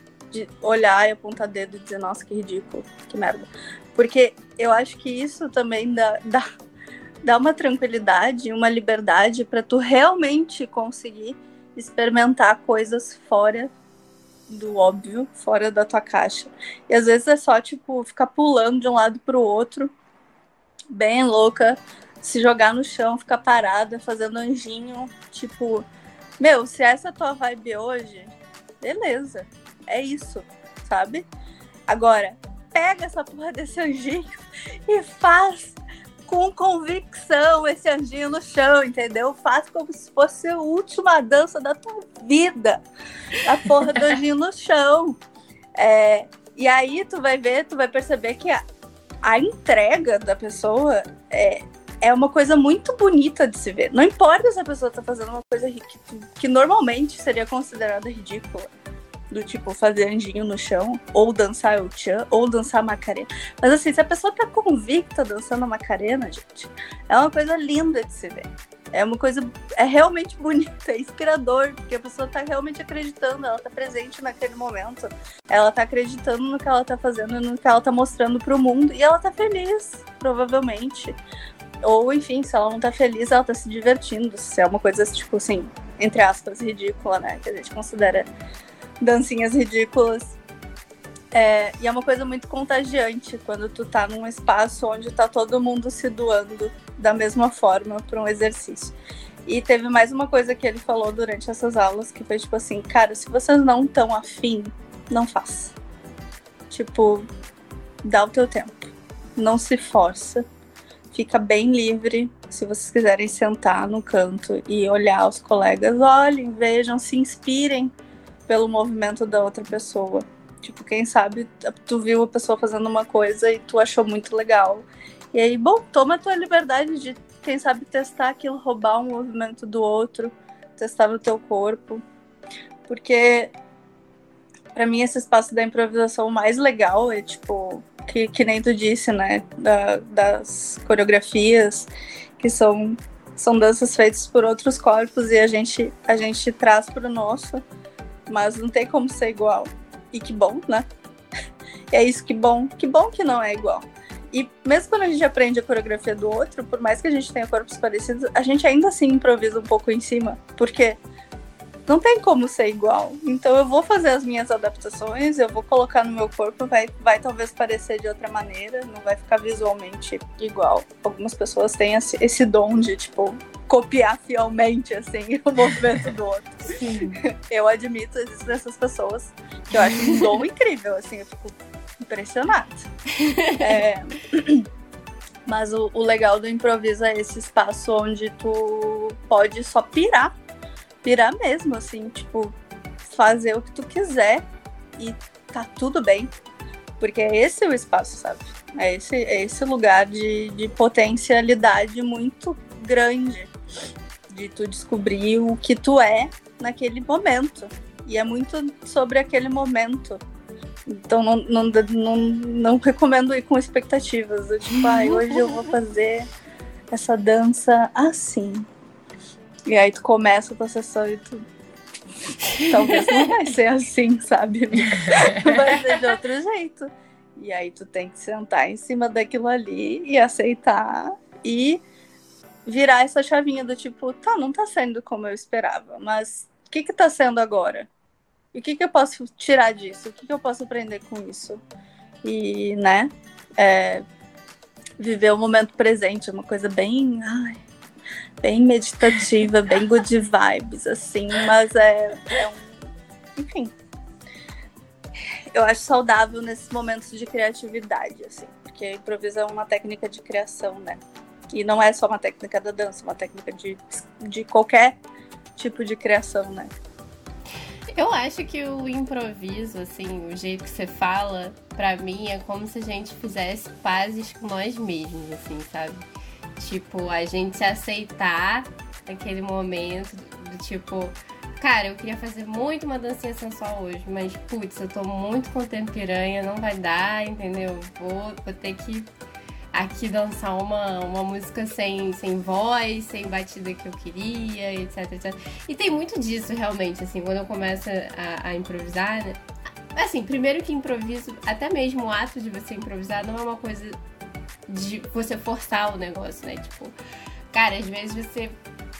olhar e apontar dedo e dizer, nossa, que ridículo, que merda. Porque eu acho que isso também dá, dá, dá uma tranquilidade, uma liberdade para tu realmente conseguir experimentar coisas fora do óbvio, fora da tua caixa. E às vezes é só, tipo, ficar pulando de um lado pro outro, bem louca, se jogar no chão, ficar parada, fazendo anjinho, tipo, meu, se essa é a tua vibe hoje, beleza é isso, sabe? Agora, pega essa porra desse anjinho e faz com convicção esse anjinho no chão, entendeu? Faz como se fosse a última dança da tua vida. A porra do anjinho no chão. É, e aí tu vai ver, tu vai perceber que a, a entrega da pessoa é, é uma coisa muito bonita de se ver. Não importa se a pessoa tá fazendo uma coisa que, que normalmente seria considerada ridícula. Do tipo fazer anjinho no chão, ou dançar o tchan, ou dançar macarena. Mas assim, se a pessoa tá convicta dançando macarena, gente, é uma coisa linda de se ver. É uma coisa, é realmente bonita, é inspirador, porque a pessoa tá realmente acreditando, ela tá presente naquele momento. Ela tá acreditando no que ela tá fazendo, no que ela tá mostrando pro mundo, e ela tá feliz, provavelmente. Ou, enfim, se ela não tá feliz, ela tá se divertindo. Se é uma coisa, tipo assim, entre aspas, ridícula, né? Que a gente considera dancinhas ridículas. É, e é uma coisa muito contagiante quando tu tá num espaço onde tá todo mundo se doando da mesma forma para um exercício. E teve mais uma coisa que ele falou durante essas aulas, que foi tipo assim, cara, se vocês não estão afim, não faça. Tipo, dá o teu tempo. Não se força. Fica bem livre. Se vocês quiserem sentar no canto e olhar os colegas, olhem, vejam, se inspirem pelo movimento da outra pessoa. Tipo, quem sabe tu viu a pessoa fazendo uma coisa e tu achou muito legal. E aí, bom, toma a tua liberdade de, quem sabe, testar aquilo, roubar um movimento do outro, testar no teu corpo. Porque, para mim, esse espaço da improvisação mais legal é, tipo, que, que nem tu disse, né? Da, das coreografias, que são, são danças feitas por outros corpos e a gente, a gente traz para o nosso, mas não tem como ser igual. E que bom, né? é isso, que bom. Que bom que não é igual. E mesmo quando a gente aprende a coreografia do outro, por mais que a gente tenha corpos parecidos, a gente ainda assim improvisa um pouco em cima. Porque não tem como ser igual. Então eu vou fazer as minhas adaptações, eu vou colocar no meu corpo, vai, vai talvez parecer de outra maneira, não vai ficar visualmente igual. Algumas pessoas têm esse, esse dom de, tipo, copiar fielmente, assim, o movimento do outro. Sim. Eu admito existem essas pessoas, que eu acho um dom incrível, assim, eu fico impressionada. É... Mas o, o legal do improviso é esse espaço onde tu pode só pirar pirar mesmo, assim, tipo, fazer o que tu quiser e tá tudo bem. Porque é esse o espaço, sabe? É esse, é esse lugar de, de potencialidade muito grande de tu descobrir o que tu é naquele momento. E é muito sobre aquele momento. Então não, não, não, não recomendo ir com expectativas. Eu, tipo, ah, hoje eu vou fazer essa dança assim. E aí tu começa a tua sessão e tu. Talvez não vai ser assim, sabe? vai ser de outro jeito. E aí tu tem que sentar em cima daquilo ali e aceitar e virar essa chavinha do tipo, tá, não tá sendo como eu esperava, mas o que que tá sendo agora? E o que que eu posso tirar disso? O que que eu posso aprender com isso? E, né, é, viver o momento presente, uma coisa bem, ai, bem meditativa, bem good vibes, assim, mas é, é um. Enfim. Eu acho saudável nesses momentos de criatividade, assim, porque improviso é uma técnica de criação, né? E não é só uma técnica da dança, é uma técnica de, de qualquer tipo de criação, né? Eu acho que o improviso, assim, o jeito que você fala, para mim é como se a gente fizesse pazes com nós mesmos, assim, sabe? Tipo, a gente aceitar aquele momento do tipo, cara, eu queria fazer muito uma dancinha sensual hoje, mas putz, eu tô muito com piranha, não vai dar, entendeu? Vou, vou ter que aqui dançar uma, uma música sem, sem voz, sem batida que eu queria, etc, etc. E tem muito disso, realmente, assim, quando eu começo a, a improvisar, né? Assim, primeiro que improviso, até mesmo o ato de você improvisar não é uma coisa de você forçar o negócio, né? Tipo, cara, às vezes você,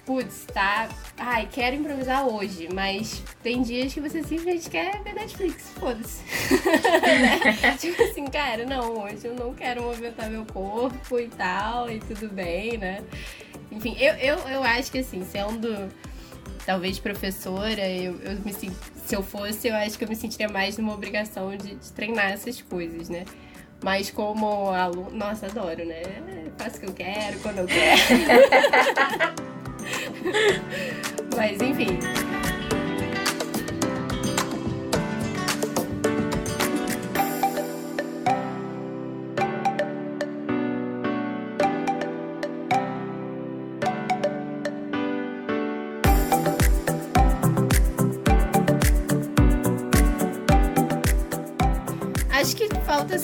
putz, tá. Ai, quero improvisar hoje, mas tem dias que você simplesmente quer ver Netflix, foda-se. né? Tipo assim, cara, não, hoje eu não quero movimentar meu corpo e tal, e tudo bem, né? Enfim, eu, eu, eu acho que assim, sendo talvez professora, eu, eu me se eu fosse, eu acho que eu me sentiria mais numa obrigação de, de treinar essas coisas, né? Mas como aluno. Nossa, adoro, né? Faço o que eu quero, quando eu quero. Mas enfim.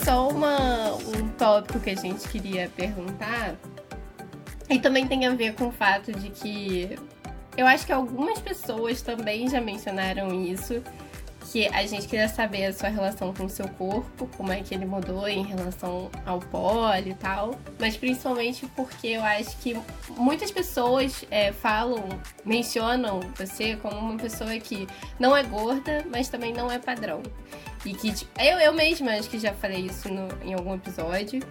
Só uma, um tópico que a gente queria perguntar. E também tem a ver com o fato de que eu acho que algumas pessoas também já mencionaram isso. Que a gente queria saber a sua relação com o seu corpo, como é que ele mudou em relação ao pólio e tal. Mas principalmente porque eu acho que muitas pessoas é, falam, mencionam você como uma pessoa que não é gorda, mas também não é padrão. E que, tipo, eu, eu mesma acho que já falei isso no, em algum episódio.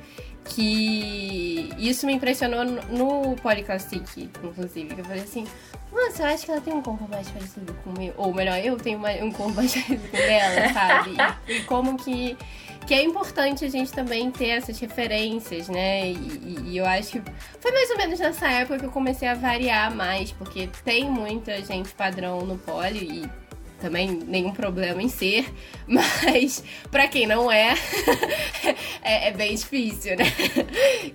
Que isso me impressionou no, no Polyclassic, inclusive. Que eu falei assim, nossa, eu acho que ela tem um corpo mais parecido com o meu. Ou melhor, eu tenho uma, um corpo mais parecido com o dela, sabe? E, e como que, que é importante a gente também ter essas referências, né? E, e, eu acho que foi mais ou menos nessa época que eu comecei a variar mais, porque tem muita gente padrão no poli e também nenhum problema em ser, mas para quem não é, é, é, bem difícil, né?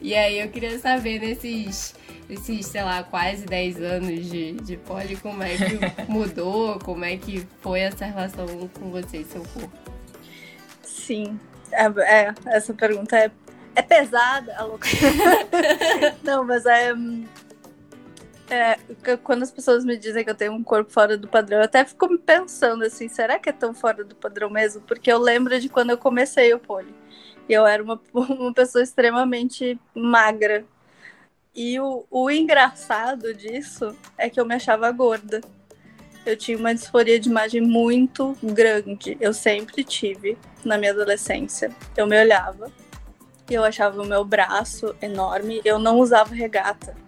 E aí eu queria saber nesses, nesses sei lá, quase 10 anos de, de poli, como é que mudou, como é que foi essa relação com você e seu corpo? Sim, é, é essa pergunta é, é pesada, a louca. não, mas é é, quando as pessoas me dizem que eu tenho um corpo fora do padrão, eu até fico pensando assim, será que é tão fora do padrão mesmo? Porque eu lembro de quando eu comecei o pole. Eu era uma, uma pessoa extremamente magra. E o, o engraçado disso é que eu me achava gorda. Eu tinha uma disforia de imagem muito grande. Eu sempre tive na minha adolescência. Eu me olhava e eu achava o meu braço enorme. Eu não usava regata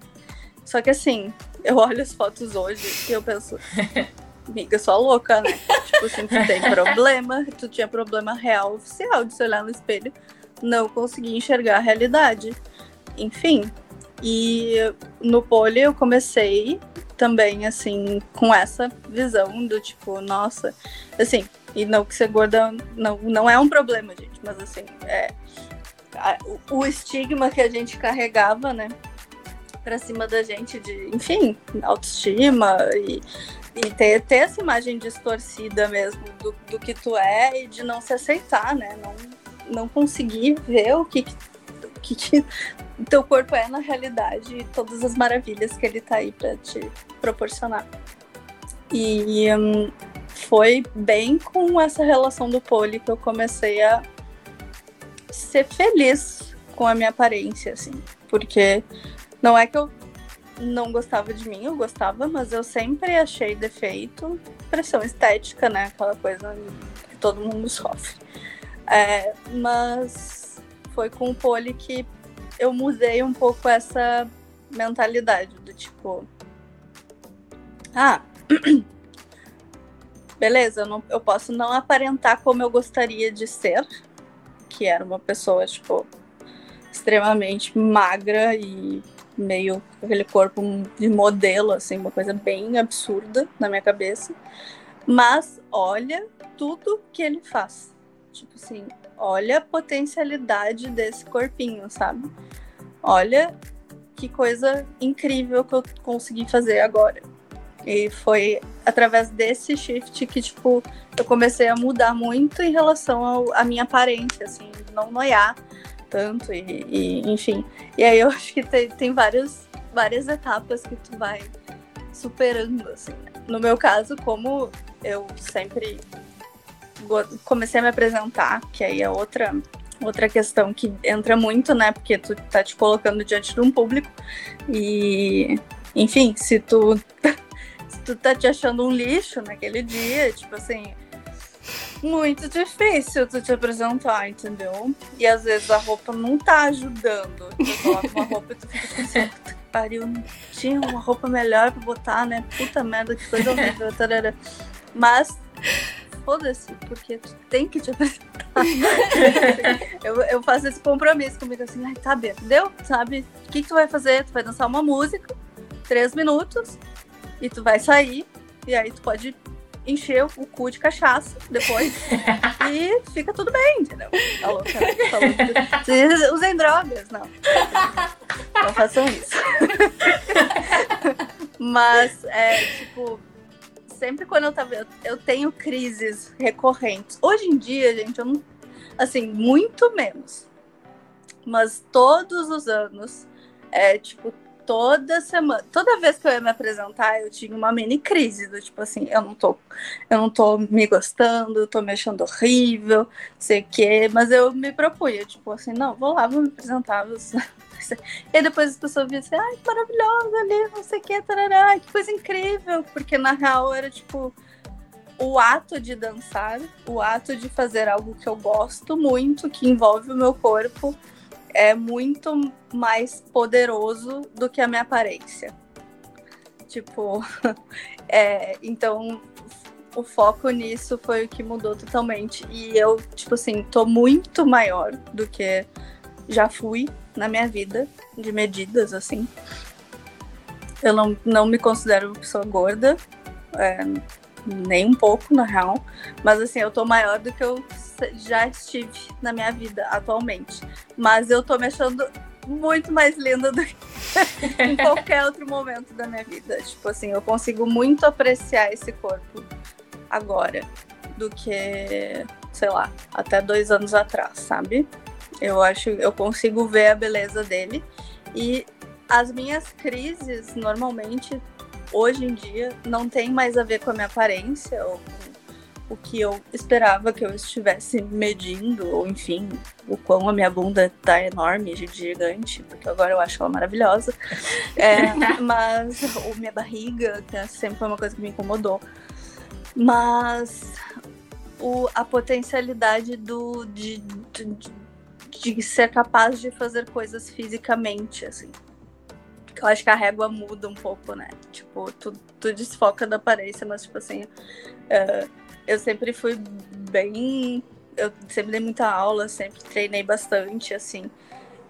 só que assim, eu olho as fotos hoje e eu penso, amiga, só louca, né? tipo assim, tu tem problema, tu tinha problema real oficial de se olhar no espelho, não conseguir enxergar a realidade. Enfim, e no pole eu comecei também, assim, com essa visão do tipo, nossa, assim, e não que ser gorda não, não é um problema, gente, mas assim, é, a, o estigma que a gente carregava, né? Pra cima da gente de, enfim, autoestima e, e ter, ter essa imagem distorcida mesmo do, do que tu é e de não se aceitar, né? Não, não conseguir ver o que, que, que teu corpo é na realidade e todas as maravilhas que ele tá aí para te proporcionar. E um, foi bem com essa relação do pole que eu comecei a ser feliz com a minha aparência, assim, porque não é que eu não gostava de mim, eu gostava, mas eu sempre achei defeito, pressão estética, né? Aquela coisa que todo mundo sofre. É, mas foi com o pole que eu mudei um pouco essa mentalidade do tipo. Ah, beleza, eu, não, eu posso não aparentar como eu gostaria de ser, que era uma pessoa, tipo, extremamente magra e meio aquele corpo de modelo, assim, uma coisa bem absurda na minha cabeça. Mas olha tudo que ele faz. Tipo assim, olha a potencialidade desse corpinho, sabe? Olha que coisa incrível que eu consegui fazer agora. E foi através desse shift que, tipo, eu comecei a mudar muito em relação à minha aparência, assim, não noiar tanto e, e, enfim. E aí eu acho que tem, tem várias, várias etapas que tu vai superando, assim. No meu caso, como eu sempre comecei a me apresentar, que aí é outra outra questão que entra muito, né? Porque tu tá te colocando diante de um público e, enfim, se tu se tu tá te achando um lixo naquele dia, tipo assim, muito difícil tu te apresentar, entendeu? E às vezes a roupa não tá ajudando. Tu coloca uma roupa e tu fica assim, puta que pariu, não tinha uma roupa melhor pra botar, né? Puta merda, que coisa horrível. Mas foda-se, porque tu tem que te apresentar. eu, eu faço esse compromisso comigo assim, ai, tá bem, deu? Sabe? O que, que tu vai fazer? Tu vai dançar uma música, três minutos, e tu vai sair, e aí tu pode encher o cu de cachaça depois e fica tudo bem, entendeu? Tá né? Tá louca. Vocês usem drogas, não. Não façam isso. Mas, é, tipo, sempre quando eu tava. Eu, eu tenho crises recorrentes. Hoje em dia, gente, eu não. Assim, muito menos. Mas todos os anos, é, tipo, toda semana, toda vez que eu ia me apresentar, eu tinha uma mini crise do tipo assim, eu não tô, eu não tô me gostando, tô me achando horrível, sei o quê, mas eu me propunha, tipo assim, não, vou lá, vou me apresentar. E depois as pessoas viam assim, ai, maravilhosa ali, não sei o que, tarará, que coisa incrível, porque na real era tipo o ato de dançar, o ato de fazer algo que eu gosto muito, que envolve o meu corpo, é muito mais poderoso do que a minha aparência. Tipo, é, então o foco nisso foi o que mudou totalmente. E eu, tipo assim, tô muito maior do que já fui na minha vida, de medidas, assim. Eu não, não me considero uma pessoa gorda, é, nem um pouco, na real. Mas, assim, eu tô maior do que eu já estive na minha vida atualmente. Mas eu tô me achando muito mais linda do que em qualquer outro momento da minha vida. Tipo assim, eu consigo muito apreciar esse corpo agora do que, sei lá, até dois anos atrás, sabe? Eu acho, eu consigo ver a beleza dele e as minhas crises normalmente hoje em dia não tem mais a ver com a minha aparência ou com o que eu esperava que eu estivesse medindo, ou enfim, o quão a minha bunda tá enorme, gigante, porque agora eu acho ela maravilhosa. É, mas, ou minha barriga, que sempre foi uma coisa que me incomodou. Mas o, a potencialidade do, de, de, de ser capaz de fazer coisas fisicamente, assim. Eu acho que a régua muda um pouco, né? Tipo, tu, tu desfoca da aparência, mas, tipo assim, uh, eu sempre fui bem. Eu sempre dei muita aula, sempre treinei bastante, assim.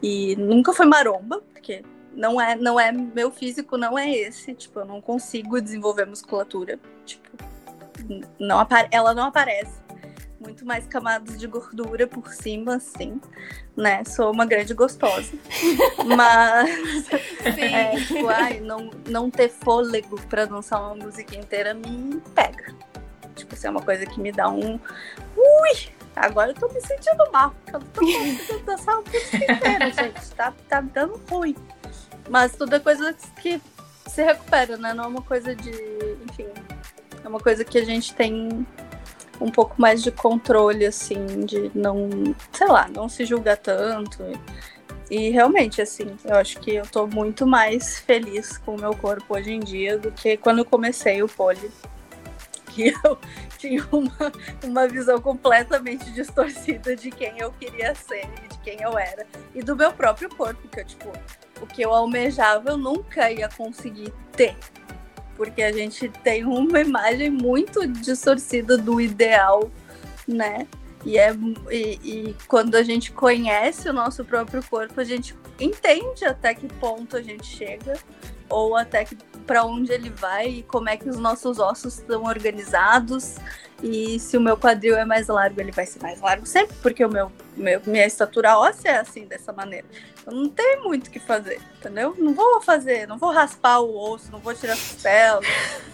E nunca foi maromba, porque não é, não é. Meu físico não é esse. Tipo, eu não consigo desenvolver musculatura. Tipo, não, ela não aparece muito mais camadas de gordura por cima, assim, né? Sou uma grande gostosa. Mas, é, tipo, ai, não, não ter fôlego pra dançar uma música inteira me pega. Tipo, isso é uma coisa que me dá um. Ui! Agora eu tô me sentindo mal, porque eu não tô conseguindo dançar música inteira, gente. Tá, tá dando ruim. Mas tudo é coisa que se recupera, né? Não é uma coisa de. Enfim. É uma coisa que a gente tem um pouco mais de controle, assim, de não, sei lá, não se julgar tanto. E realmente, assim, eu acho que eu tô muito mais feliz com o meu corpo hoje em dia do que quando eu comecei o pole. Que eu tinha uma, uma visão completamente distorcida de quem eu queria ser e de quem eu era. E do meu próprio corpo, que eu, tipo, o que eu almejava eu nunca ia conseguir ter porque a gente tem uma imagem muito distorcida do ideal, né? E, é, e, e, quando a gente conhece o nosso próprio corpo, a gente entende até que ponto a gente chega, ou até que para onde ele vai e como é que os nossos ossos estão organizados e se o meu quadril é mais largo, ele vai ser mais largo sempre, porque o meu, meu minha estatura óssea é assim, dessa maneira. Eu não tenho muito o que fazer, entendeu? Não vou fazer, não vou raspar o osso, não vou tirar costela.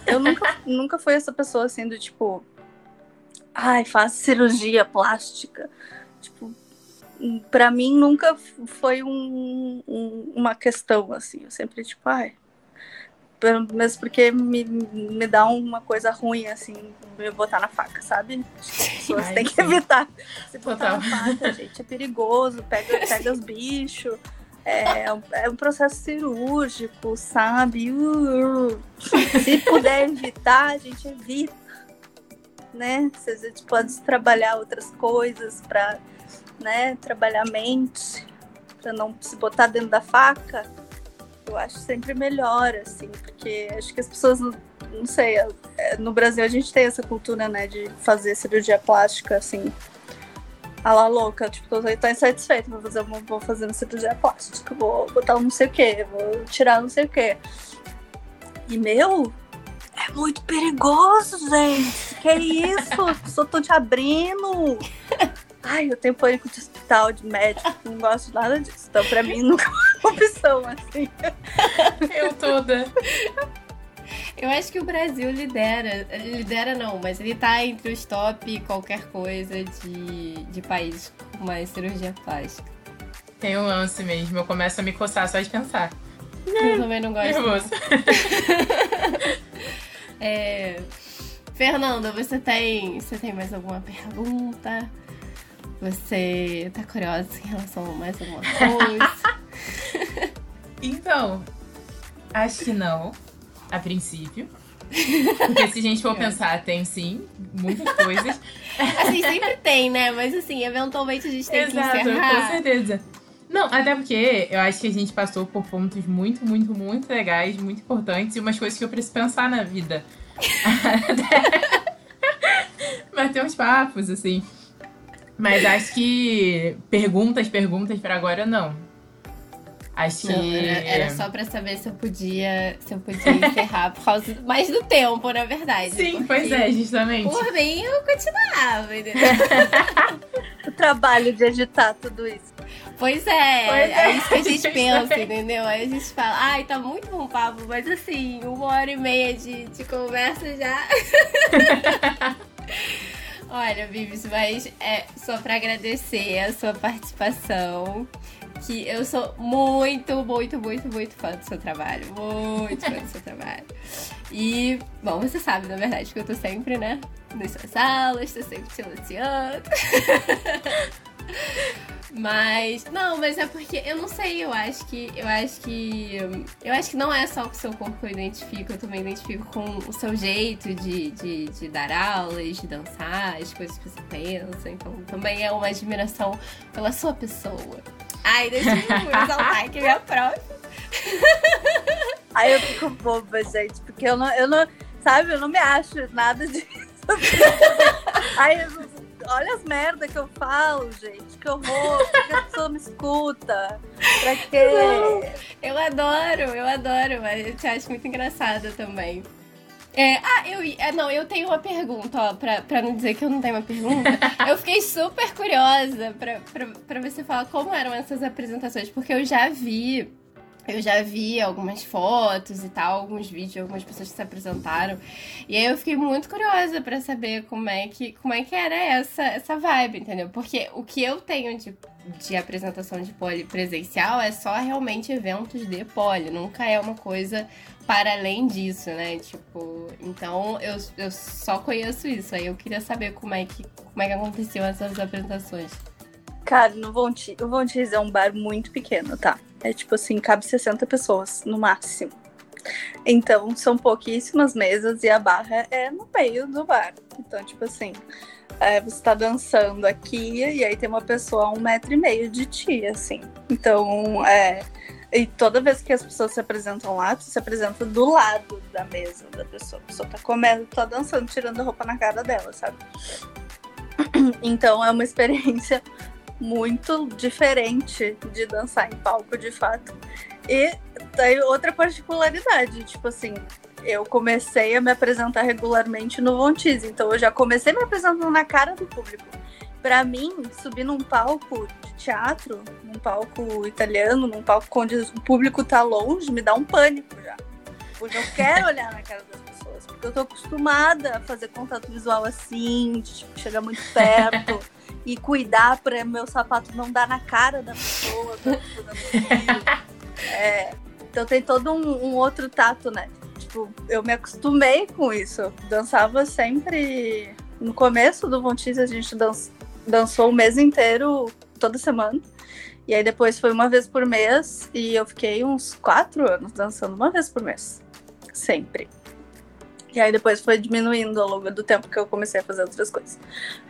Eu nunca, nunca fui essa pessoa assim do tipo, ai, faz cirurgia plástica. Tipo, para mim nunca foi um, um, uma questão assim. Eu sempre tipo, ai, mesmo porque me, me dá uma coisa ruim, assim, me botar na faca, sabe? As pessoas têm que evitar se botar Total. na faca, gente. É perigoso, pega, pega os bichos. É, é um processo cirúrgico, sabe? Uh, se puder evitar, a gente evita. Né? Se a gente pode trabalhar outras coisas para né, trabalhar a mente, para não se botar dentro da faca eu acho sempre melhor, assim, porque acho que as pessoas, não sei, é, no Brasil a gente tem essa cultura, né, de fazer cirurgia plástica, assim, a la louca. Tipo, tô, tô insatisfeita, vou fazer, vou fazer uma cirurgia plástica, vou botar um não sei o que, vou tirar não sei o que. E, meu, é muito perigoso, gente. Que isso? Só tô te abrindo. Ai, eu tenho pânico de hospital, de médico, não gosto de nada disso. Então, pra mim, nunca é uma opção, assim. Eu toda. Eu acho que o Brasil lidera. Lidera não, mas ele tá entre os top qualquer coisa de, de país com mais cirurgia plástica. Tem um lance mesmo, eu começo a me coçar só de pensar. Eu também não gosto. Nervoso. É... Fernanda, você tem, você tem mais alguma pergunta? Você tá curiosa em relação a mais alguma coisa? Então, acho que não, a princípio. Porque se a gente for pensar, tem sim, muitas coisas. assim, sempre tem, né? Mas assim, eventualmente a gente tem Exato, que encerrar. com certeza. Não, até porque eu acho que a gente passou por pontos muito, muito, muito legais, muito importantes e umas coisas que eu preciso pensar na vida. Mas tem uns papos, assim. Mas acho que perguntas, perguntas pra agora não. Acho que. Não, era, era só pra saber se eu podia, se eu podia encerrar por causa mais do tempo, na verdade. Sim, pois é, justamente. Por mim, eu continuava, entendeu? O trabalho de editar tudo isso. Pois é, Pois é, é, isso que a gente pensa, justamente. entendeu? Aí a gente fala, ai, tá muito bom papo, mas assim, uma hora e meia de, de conversa já. Olha, Vives, mas é só pra agradecer a sua participação. Que eu sou muito, muito, muito, muito fã do seu trabalho. Muito fã do seu trabalho. E, bom, você sabe, na verdade, que eu tô sempre, né? Nas suas aulas, tô sempre te elogiando. Mas, não, mas é porque eu não sei, eu acho que eu acho que eu acho que não é só com o seu corpo que eu identifico, eu também identifico com o seu jeito de, de, de dar aulas, de dançar, as coisas que você pensa. Então, também é uma admiração pela sua pessoa. Ai, deixa eu exaltar aqui minha prof. Aí eu fico boba, gente, porque eu não, eu não, sabe, eu não me acho nada disso. Aí, eu- olha as merda que eu falo, gente, que horror, por que a pessoa me escuta? Pra quê? Eu adoro, eu adoro, mas eu te acho muito engraçada também. É, ah, eu, é, não, eu tenho uma pergunta, ó, pra, pra não dizer que eu não tenho uma pergunta. eu fiquei super curiosa pra, pra, pra você falar como eram essas apresentações, porque eu já vi, eu já vi algumas fotos e tal, alguns vídeos, algumas pessoas que se apresentaram. E aí eu fiquei muito curiosa pra saber como é que, como é que era essa, essa vibe, entendeu? Porque o que eu tenho de de apresentação de pole presencial é só realmente eventos de pole, nunca é uma coisa para além disso, né? Tipo, então eu, eu só conheço isso. Aí eu queria saber como é que, como é que aconteciam essas apresentações. Cara, no Vontis, o Vontis é um bar muito pequeno, tá? É tipo assim, cabe 60 pessoas no máximo. Então, são pouquíssimas mesas e a barra é no meio do bar. Então, tipo assim, é, você tá dançando aqui e aí tem uma pessoa a um metro e meio de ti, assim. Então, é. E toda vez que as pessoas se apresentam lá, tu se apresenta do lado da mesa da pessoa. A pessoa tá comendo, tá dançando, tirando a roupa na cara dela, sabe? Então é uma experiência muito diferente de dançar em palco, de fato. E tem outra particularidade, tipo assim, eu comecei a me apresentar regularmente no Vontis, então eu já comecei me apresentando na cara do público. Pra mim, subir num palco de teatro, num palco italiano, num palco onde o público tá longe, me dá um pânico já. Porque eu quero olhar na cara das pessoas, porque eu tô acostumada a fazer contato visual assim, de tipo, chegar muito perto e cuidar pra meu sapato não dar na cara da pessoa. dando tiro. É, então tem todo um, um outro tato, né? Tipo, eu me acostumei com isso. Eu dançava sempre. No começo do Vontis, a gente dan dançou o mês inteiro, toda semana. E aí depois foi uma vez por mês. E eu fiquei uns quatro anos dançando uma vez por mês. Sempre. E aí depois foi diminuindo ao longo do tempo que eu comecei a fazer outras coisas.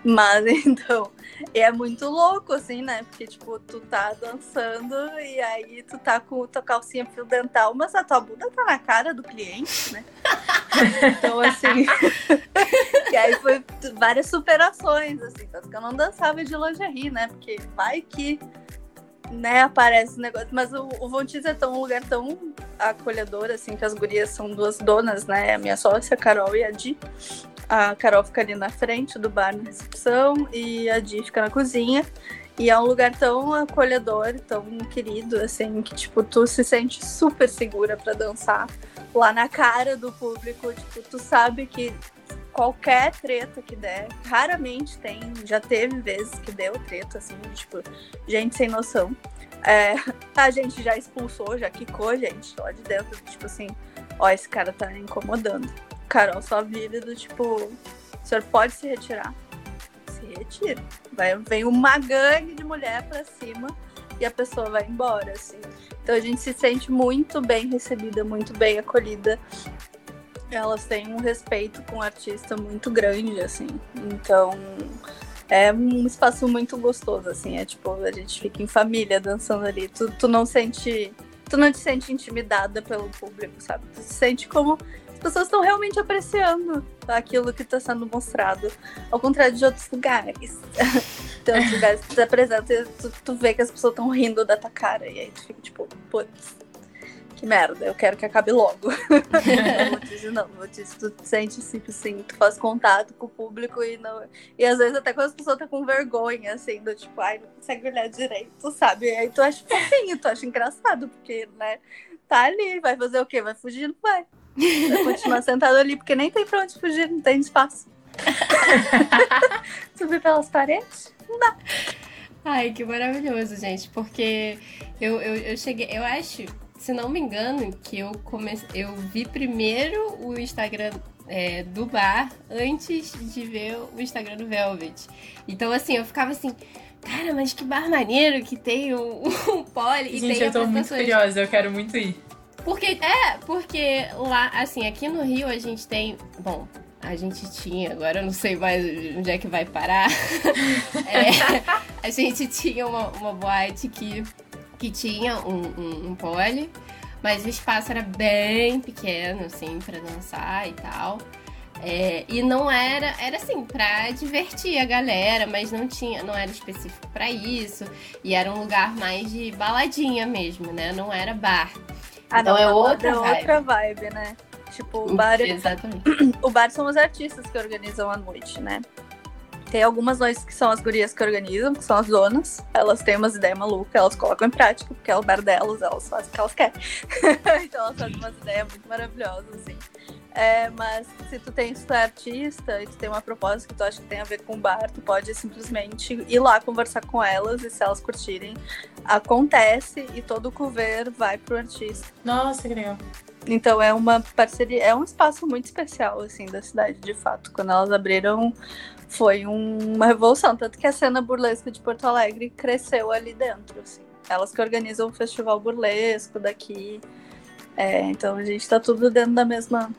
Mas então, é muito louco, assim, né? Porque, tipo, tu tá dançando e aí tu tá com tua calcinha fio dental, mas a tua bunda tá na cara do cliente, né? Então, assim. e aí foi várias superações, assim. Que eu não dançava de lingerie, né? Porque vai que né, aparece o negócio. Mas o, o Vontis é tão um lugar tão acolhedor, assim, que as gurias são duas donas, né? A minha sócia, a Carol e a Di. A Carol fica ali na frente do bar na recepção e a Di fica na cozinha. E é um lugar tão acolhedor, tão querido, assim, que, tipo, tu se sente super segura para dançar lá na cara do público. Tipo, tu sabe que qualquer treta que der, raramente tem, já teve vezes que deu treta, assim, tipo, gente sem noção. É, a gente já expulsou, já quicou, gente, lá de dentro, tipo assim, ó, esse cara tá incomodando. Carol só vira do tipo, o senhor pode se retirar. Se retira. Vai, vem uma gangue de mulher pra cima e a pessoa vai embora, assim. Então a gente se sente muito bem recebida, muito bem acolhida elas têm um respeito com o artista muito grande, assim. Então, é um espaço muito gostoso, assim. É tipo, a gente fica em família dançando ali. Tu, tu não sente. Tu não te sente intimidada pelo público, sabe? Tu se sente como as pessoas estão realmente apreciando aquilo que está sendo mostrado. Ao contrário de outros lugares. Tem outros lugares que tu apresenta e tu, tu vê que as pessoas estão rindo da tua cara. E aí tu fica tipo, putz que merda, eu quero que acabe logo. não, vou dizer não, vou dizer, tu sente tipo assim, tu faz contato com o público e não. E às vezes até quando as pessoas tá com vergonha, assim, do tipo, ai, não consegue olhar direito, sabe? E aí tu acha fofinho, tu acha engraçado, porque, né, tá ali, vai fazer o quê? Vai fugir? Não vai. Vai continuar sentado ali, porque nem tem pra onde fugir, não tem espaço. Subir pelas paredes? Não dá. Ai, que maravilhoso, gente, porque eu, eu, eu cheguei, eu acho se não me engano, que eu comecei, eu vi primeiro o Instagram é, do bar antes de ver o Instagram do Velvet. Então, assim, eu ficava assim, cara, mas que bar maneiro que tem um, um pole Gente, e tem eu tô muito curiosa, eu quero muito ir. Porque, é, porque lá, assim, aqui no Rio a gente tem, bom, a gente tinha, agora eu não sei mais onde é que vai parar. é, a gente tinha uma, uma boate que que tinha um, um, um pole, mas o espaço era bem pequeno, assim, para dançar e tal. É, e não era, era assim, pra divertir a galera, mas não tinha, não era específico para isso. E era um lugar mais de baladinha mesmo, né? Não era bar. Ah, então não, é outra, é vibe. outra vibe, né? Tipo, o bar. Exatamente. O bar são os artistas que organizam a noite, né? Tem algumas noites que são as gurias que organizam, que são as donas. Elas têm umas ideias malucas, elas colocam em prática, porque é o bar delas, elas fazem o que elas querem. então elas fazem umas ideias muito maravilhosas, assim. É, mas se tu tem, se tu é artista e tu tem uma proposta que tu acha que tem a ver com o bar, tu pode simplesmente ir lá conversar com elas e se elas curtirem, acontece e todo o cover vai pro artista. Nossa, que legal. Então é uma parceria, é um espaço muito especial, assim, da cidade, de fato. Quando elas abriram foi um, uma revolução. Tanto que a cena burlesca de Porto Alegre cresceu ali dentro. Assim. Elas que organizam o festival burlesco daqui. É, então a gente tá tudo dentro da mesma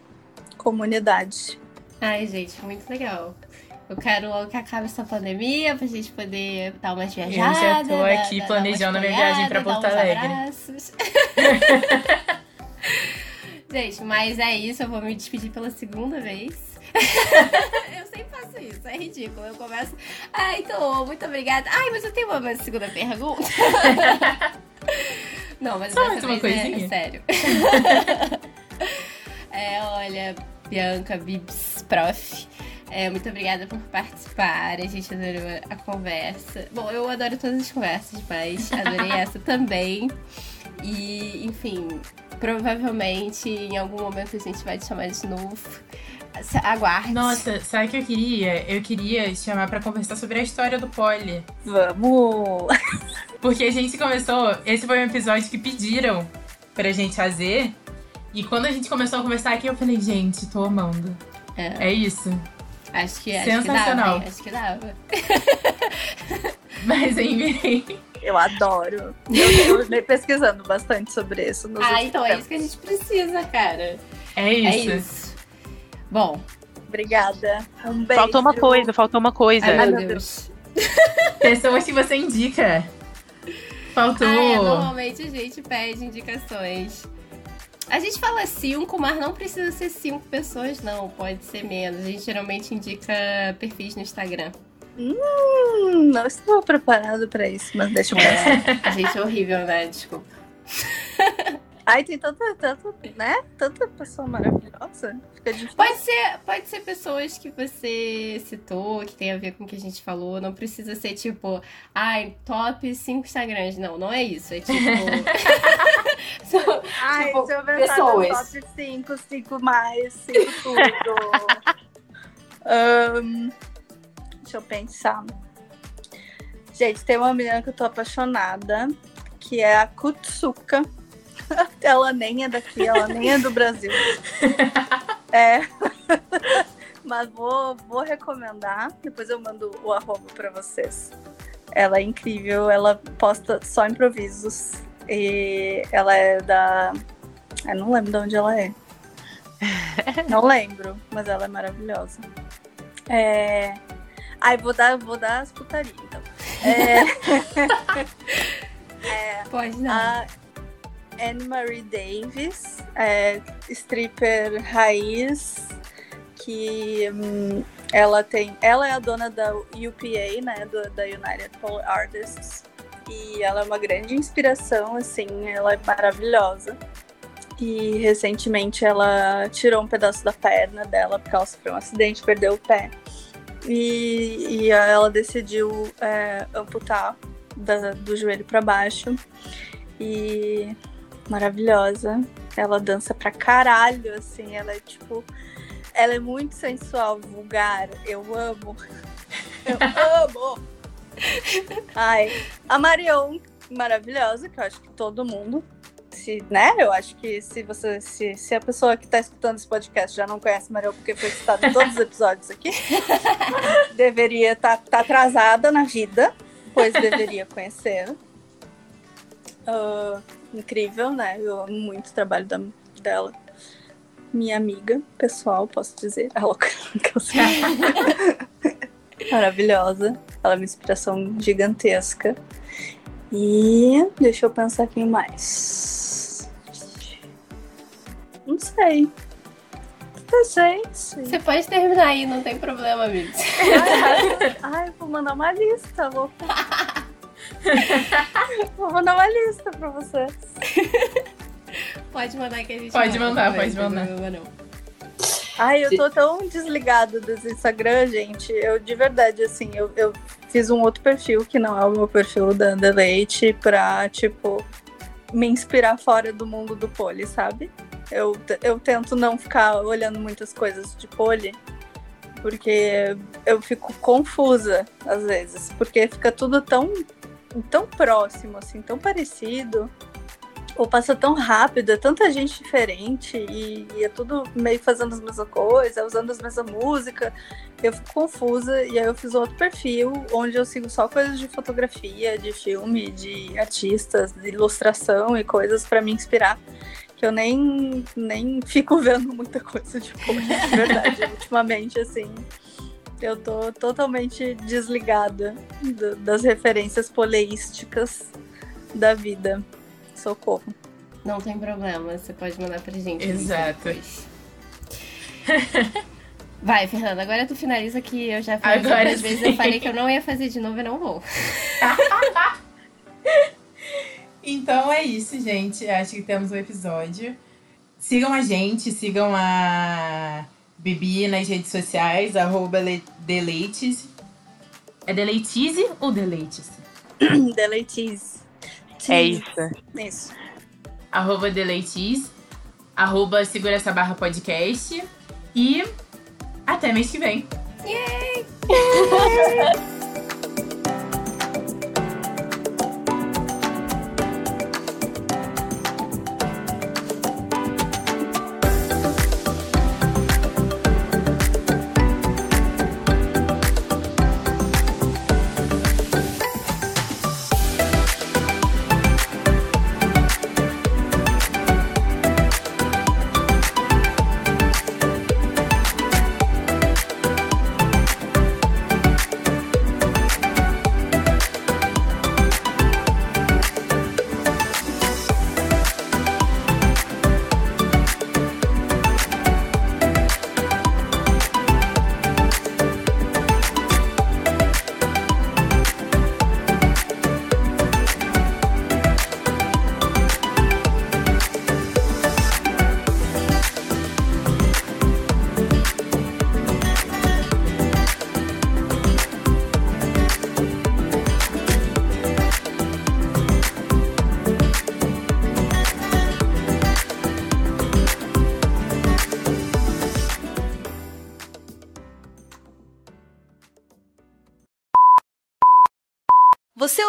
comunidade. Ai, gente, muito legal. Eu quero logo que acabe essa pandemia pra gente poder dar umas viajadas. Eu já tô aqui planejando a minha viagem pra Porto Alegre. gente, mas é isso. Eu vou me despedir pela segunda vez. Eu sempre faço isso, é ridículo. Eu começo. Ai, então, muito obrigada. Ai, mas eu tenho uma segunda pergunta. Não, mas Só dessa uma vez coisinha. é, sério. é, olha, Bianca Bibs Prof. É, muito obrigada por participar. A gente adorou a conversa. Bom, eu adoro todas as conversas, mas adorei essa também. E, enfim, provavelmente em algum momento a gente vai te chamar de novo. Aguarde. Nossa, sabe o que eu queria? Eu queria te chamar pra conversar sobre a história do Poli. Vamos! Porque a gente começou. Esse foi um episódio que pediram pra gente fazer. E quando a gente começou a conversar aqui, eu falei, gente, tô amando. É, É isso. acho que Sensacional. Acho que dava, hein? acho que dava. Mas enfim. Eu adoro. Eu andei pesquisando bastante sobre isso. Nos Ah, então é tempos. isso que a gente precisa, cara. É isso. É isso. Bom, Obrigada. Um beijo. Faltou uma coisa, faltou uma coisa. ai Ai, meu Deus. Pessoas que você indica. Faltou. Ah, é, normalmente a gente pede indicações. A gente fala cinco, mas não precisa ser cinco pessoas, não. Pode ser menos. A gente geralmente indica perfis no Instagram. Hum, não estou preparado pra isso, mas deixa eu pensar. É, a gente é horrível, né? Desculpa. Ai, tem tanta, tanta, né? Tanta pessoa maravilhosa. Fica difícil. Pode ser, pode ser pessoas que você citou, que tem a ver com o que a gente falou. Não precisa ser tipo, ai, top 5 Instagrams. Não, não é isso. É tipo. São, Ai, tipo, se eu pensar pessoas. top 5, 5 mais, 5 tudo. Ahn, deixa eu pensar. Gente, tem uma menina que eu tô apaixonada, que é a Kutsuka. Ela nem é daqui, ela nem é do Brasil. É. Mas vou, vou recomendar. Depois eu mando o arroba pra vocês. Ela é incrível, ela posta só improvisos. E ela é da. Eu não lembro de onde ela é. Não lembro, mas ela é maravilhosa. É. Ai, vou dar, vou dar as putarias, então. É, Pode não. a Anne-Marie Davis, é, stripper raiz, que hum, ela tem. Ela é a dona da UPA, né? do- da United Pole Artists. E ela é uma grande inspiração, assim, ela é maravilhosa. E recentemente ela tirou um pedaço da perna dela porque ela sofreu um acidente, perdeu o pé. E, e ela decidiu é, amputar da- do joelho para baixo. E maravilhosa. Ela dança pra caralho, assim. Ela é tipo. Ela é muito sensual, vulgar. Eu amo. Eu amo! Ai, a Marion, maravilhosa, que eu acho que todo mundo. Se, né? Eu acho que se você. Se, se a pessoa que tá escutando esse podcast já não conhece Marion porque foi citada em todos os episódios aqui, deveria estar tá, atrasada na vida, pois deveria conhecer. Ah, incrível, né? Eu amo muito o trabalho da- dela. Minha amiga pessoal, posso dizer. A louca que eu sei. Maravilhosa. Ela é uma inspiração gigantesca. E deixa eu pensar quem mais. Não sei. Não sei. Você pode terminar aí, não tem problema, amigo. Ai, ai, vou mandar uma lista, louca. Vou mandar uma lista pra vocês. Pode mandar que a gente Pode manda, mandar, pode mandar. não. Ai, eu tô tão desligada desse Instagram, gente. Eu, de verdade, assim, eu, eu fiz um outro perfil que não é o meu perfil da The Leite pra, tipo, me inspirar fora do mundo do pole, sabe? Eu, eu tento não ficar olhando muitas coisas de pole, porque eu fico confusa às vezes, porque fica tudo tão, tão próximo, assim, tão parecido. Ou passa tão rápido, é tanta gente diferente e, e é tudo meio fazendo as mesmas coisas, usando as mesmas músicas. Eu fico confusa e aí eu fiz outro perfil onde eu sigo só coisas de fotografia, de filme, de artistas, de ilustração e coisas pra me inspirar. Que eu nem, nem fico vendo muita coisa de pole, de verdade. Ultimamente, assim, eu tô totalmente desligada do- das referências poleísticas da vida. Socorro. Não tem problema, você pode mandar pra gente. Exato. Vai, Fernanda, agora tu finaliza que eu já falei Agora outras vezes, eu sim. falei que eu não ia fazer de novo e não vou. Então é isso, gente. Acho que temos o episódio. Sigam a gente, sigam a Bibi nas redes sociais, arroba le- deleites. É deleitize ou deleites? Deleitize. É isso. Isso. Arroba deleites, arroba segura essa barra podcast. E até mês que vem. Você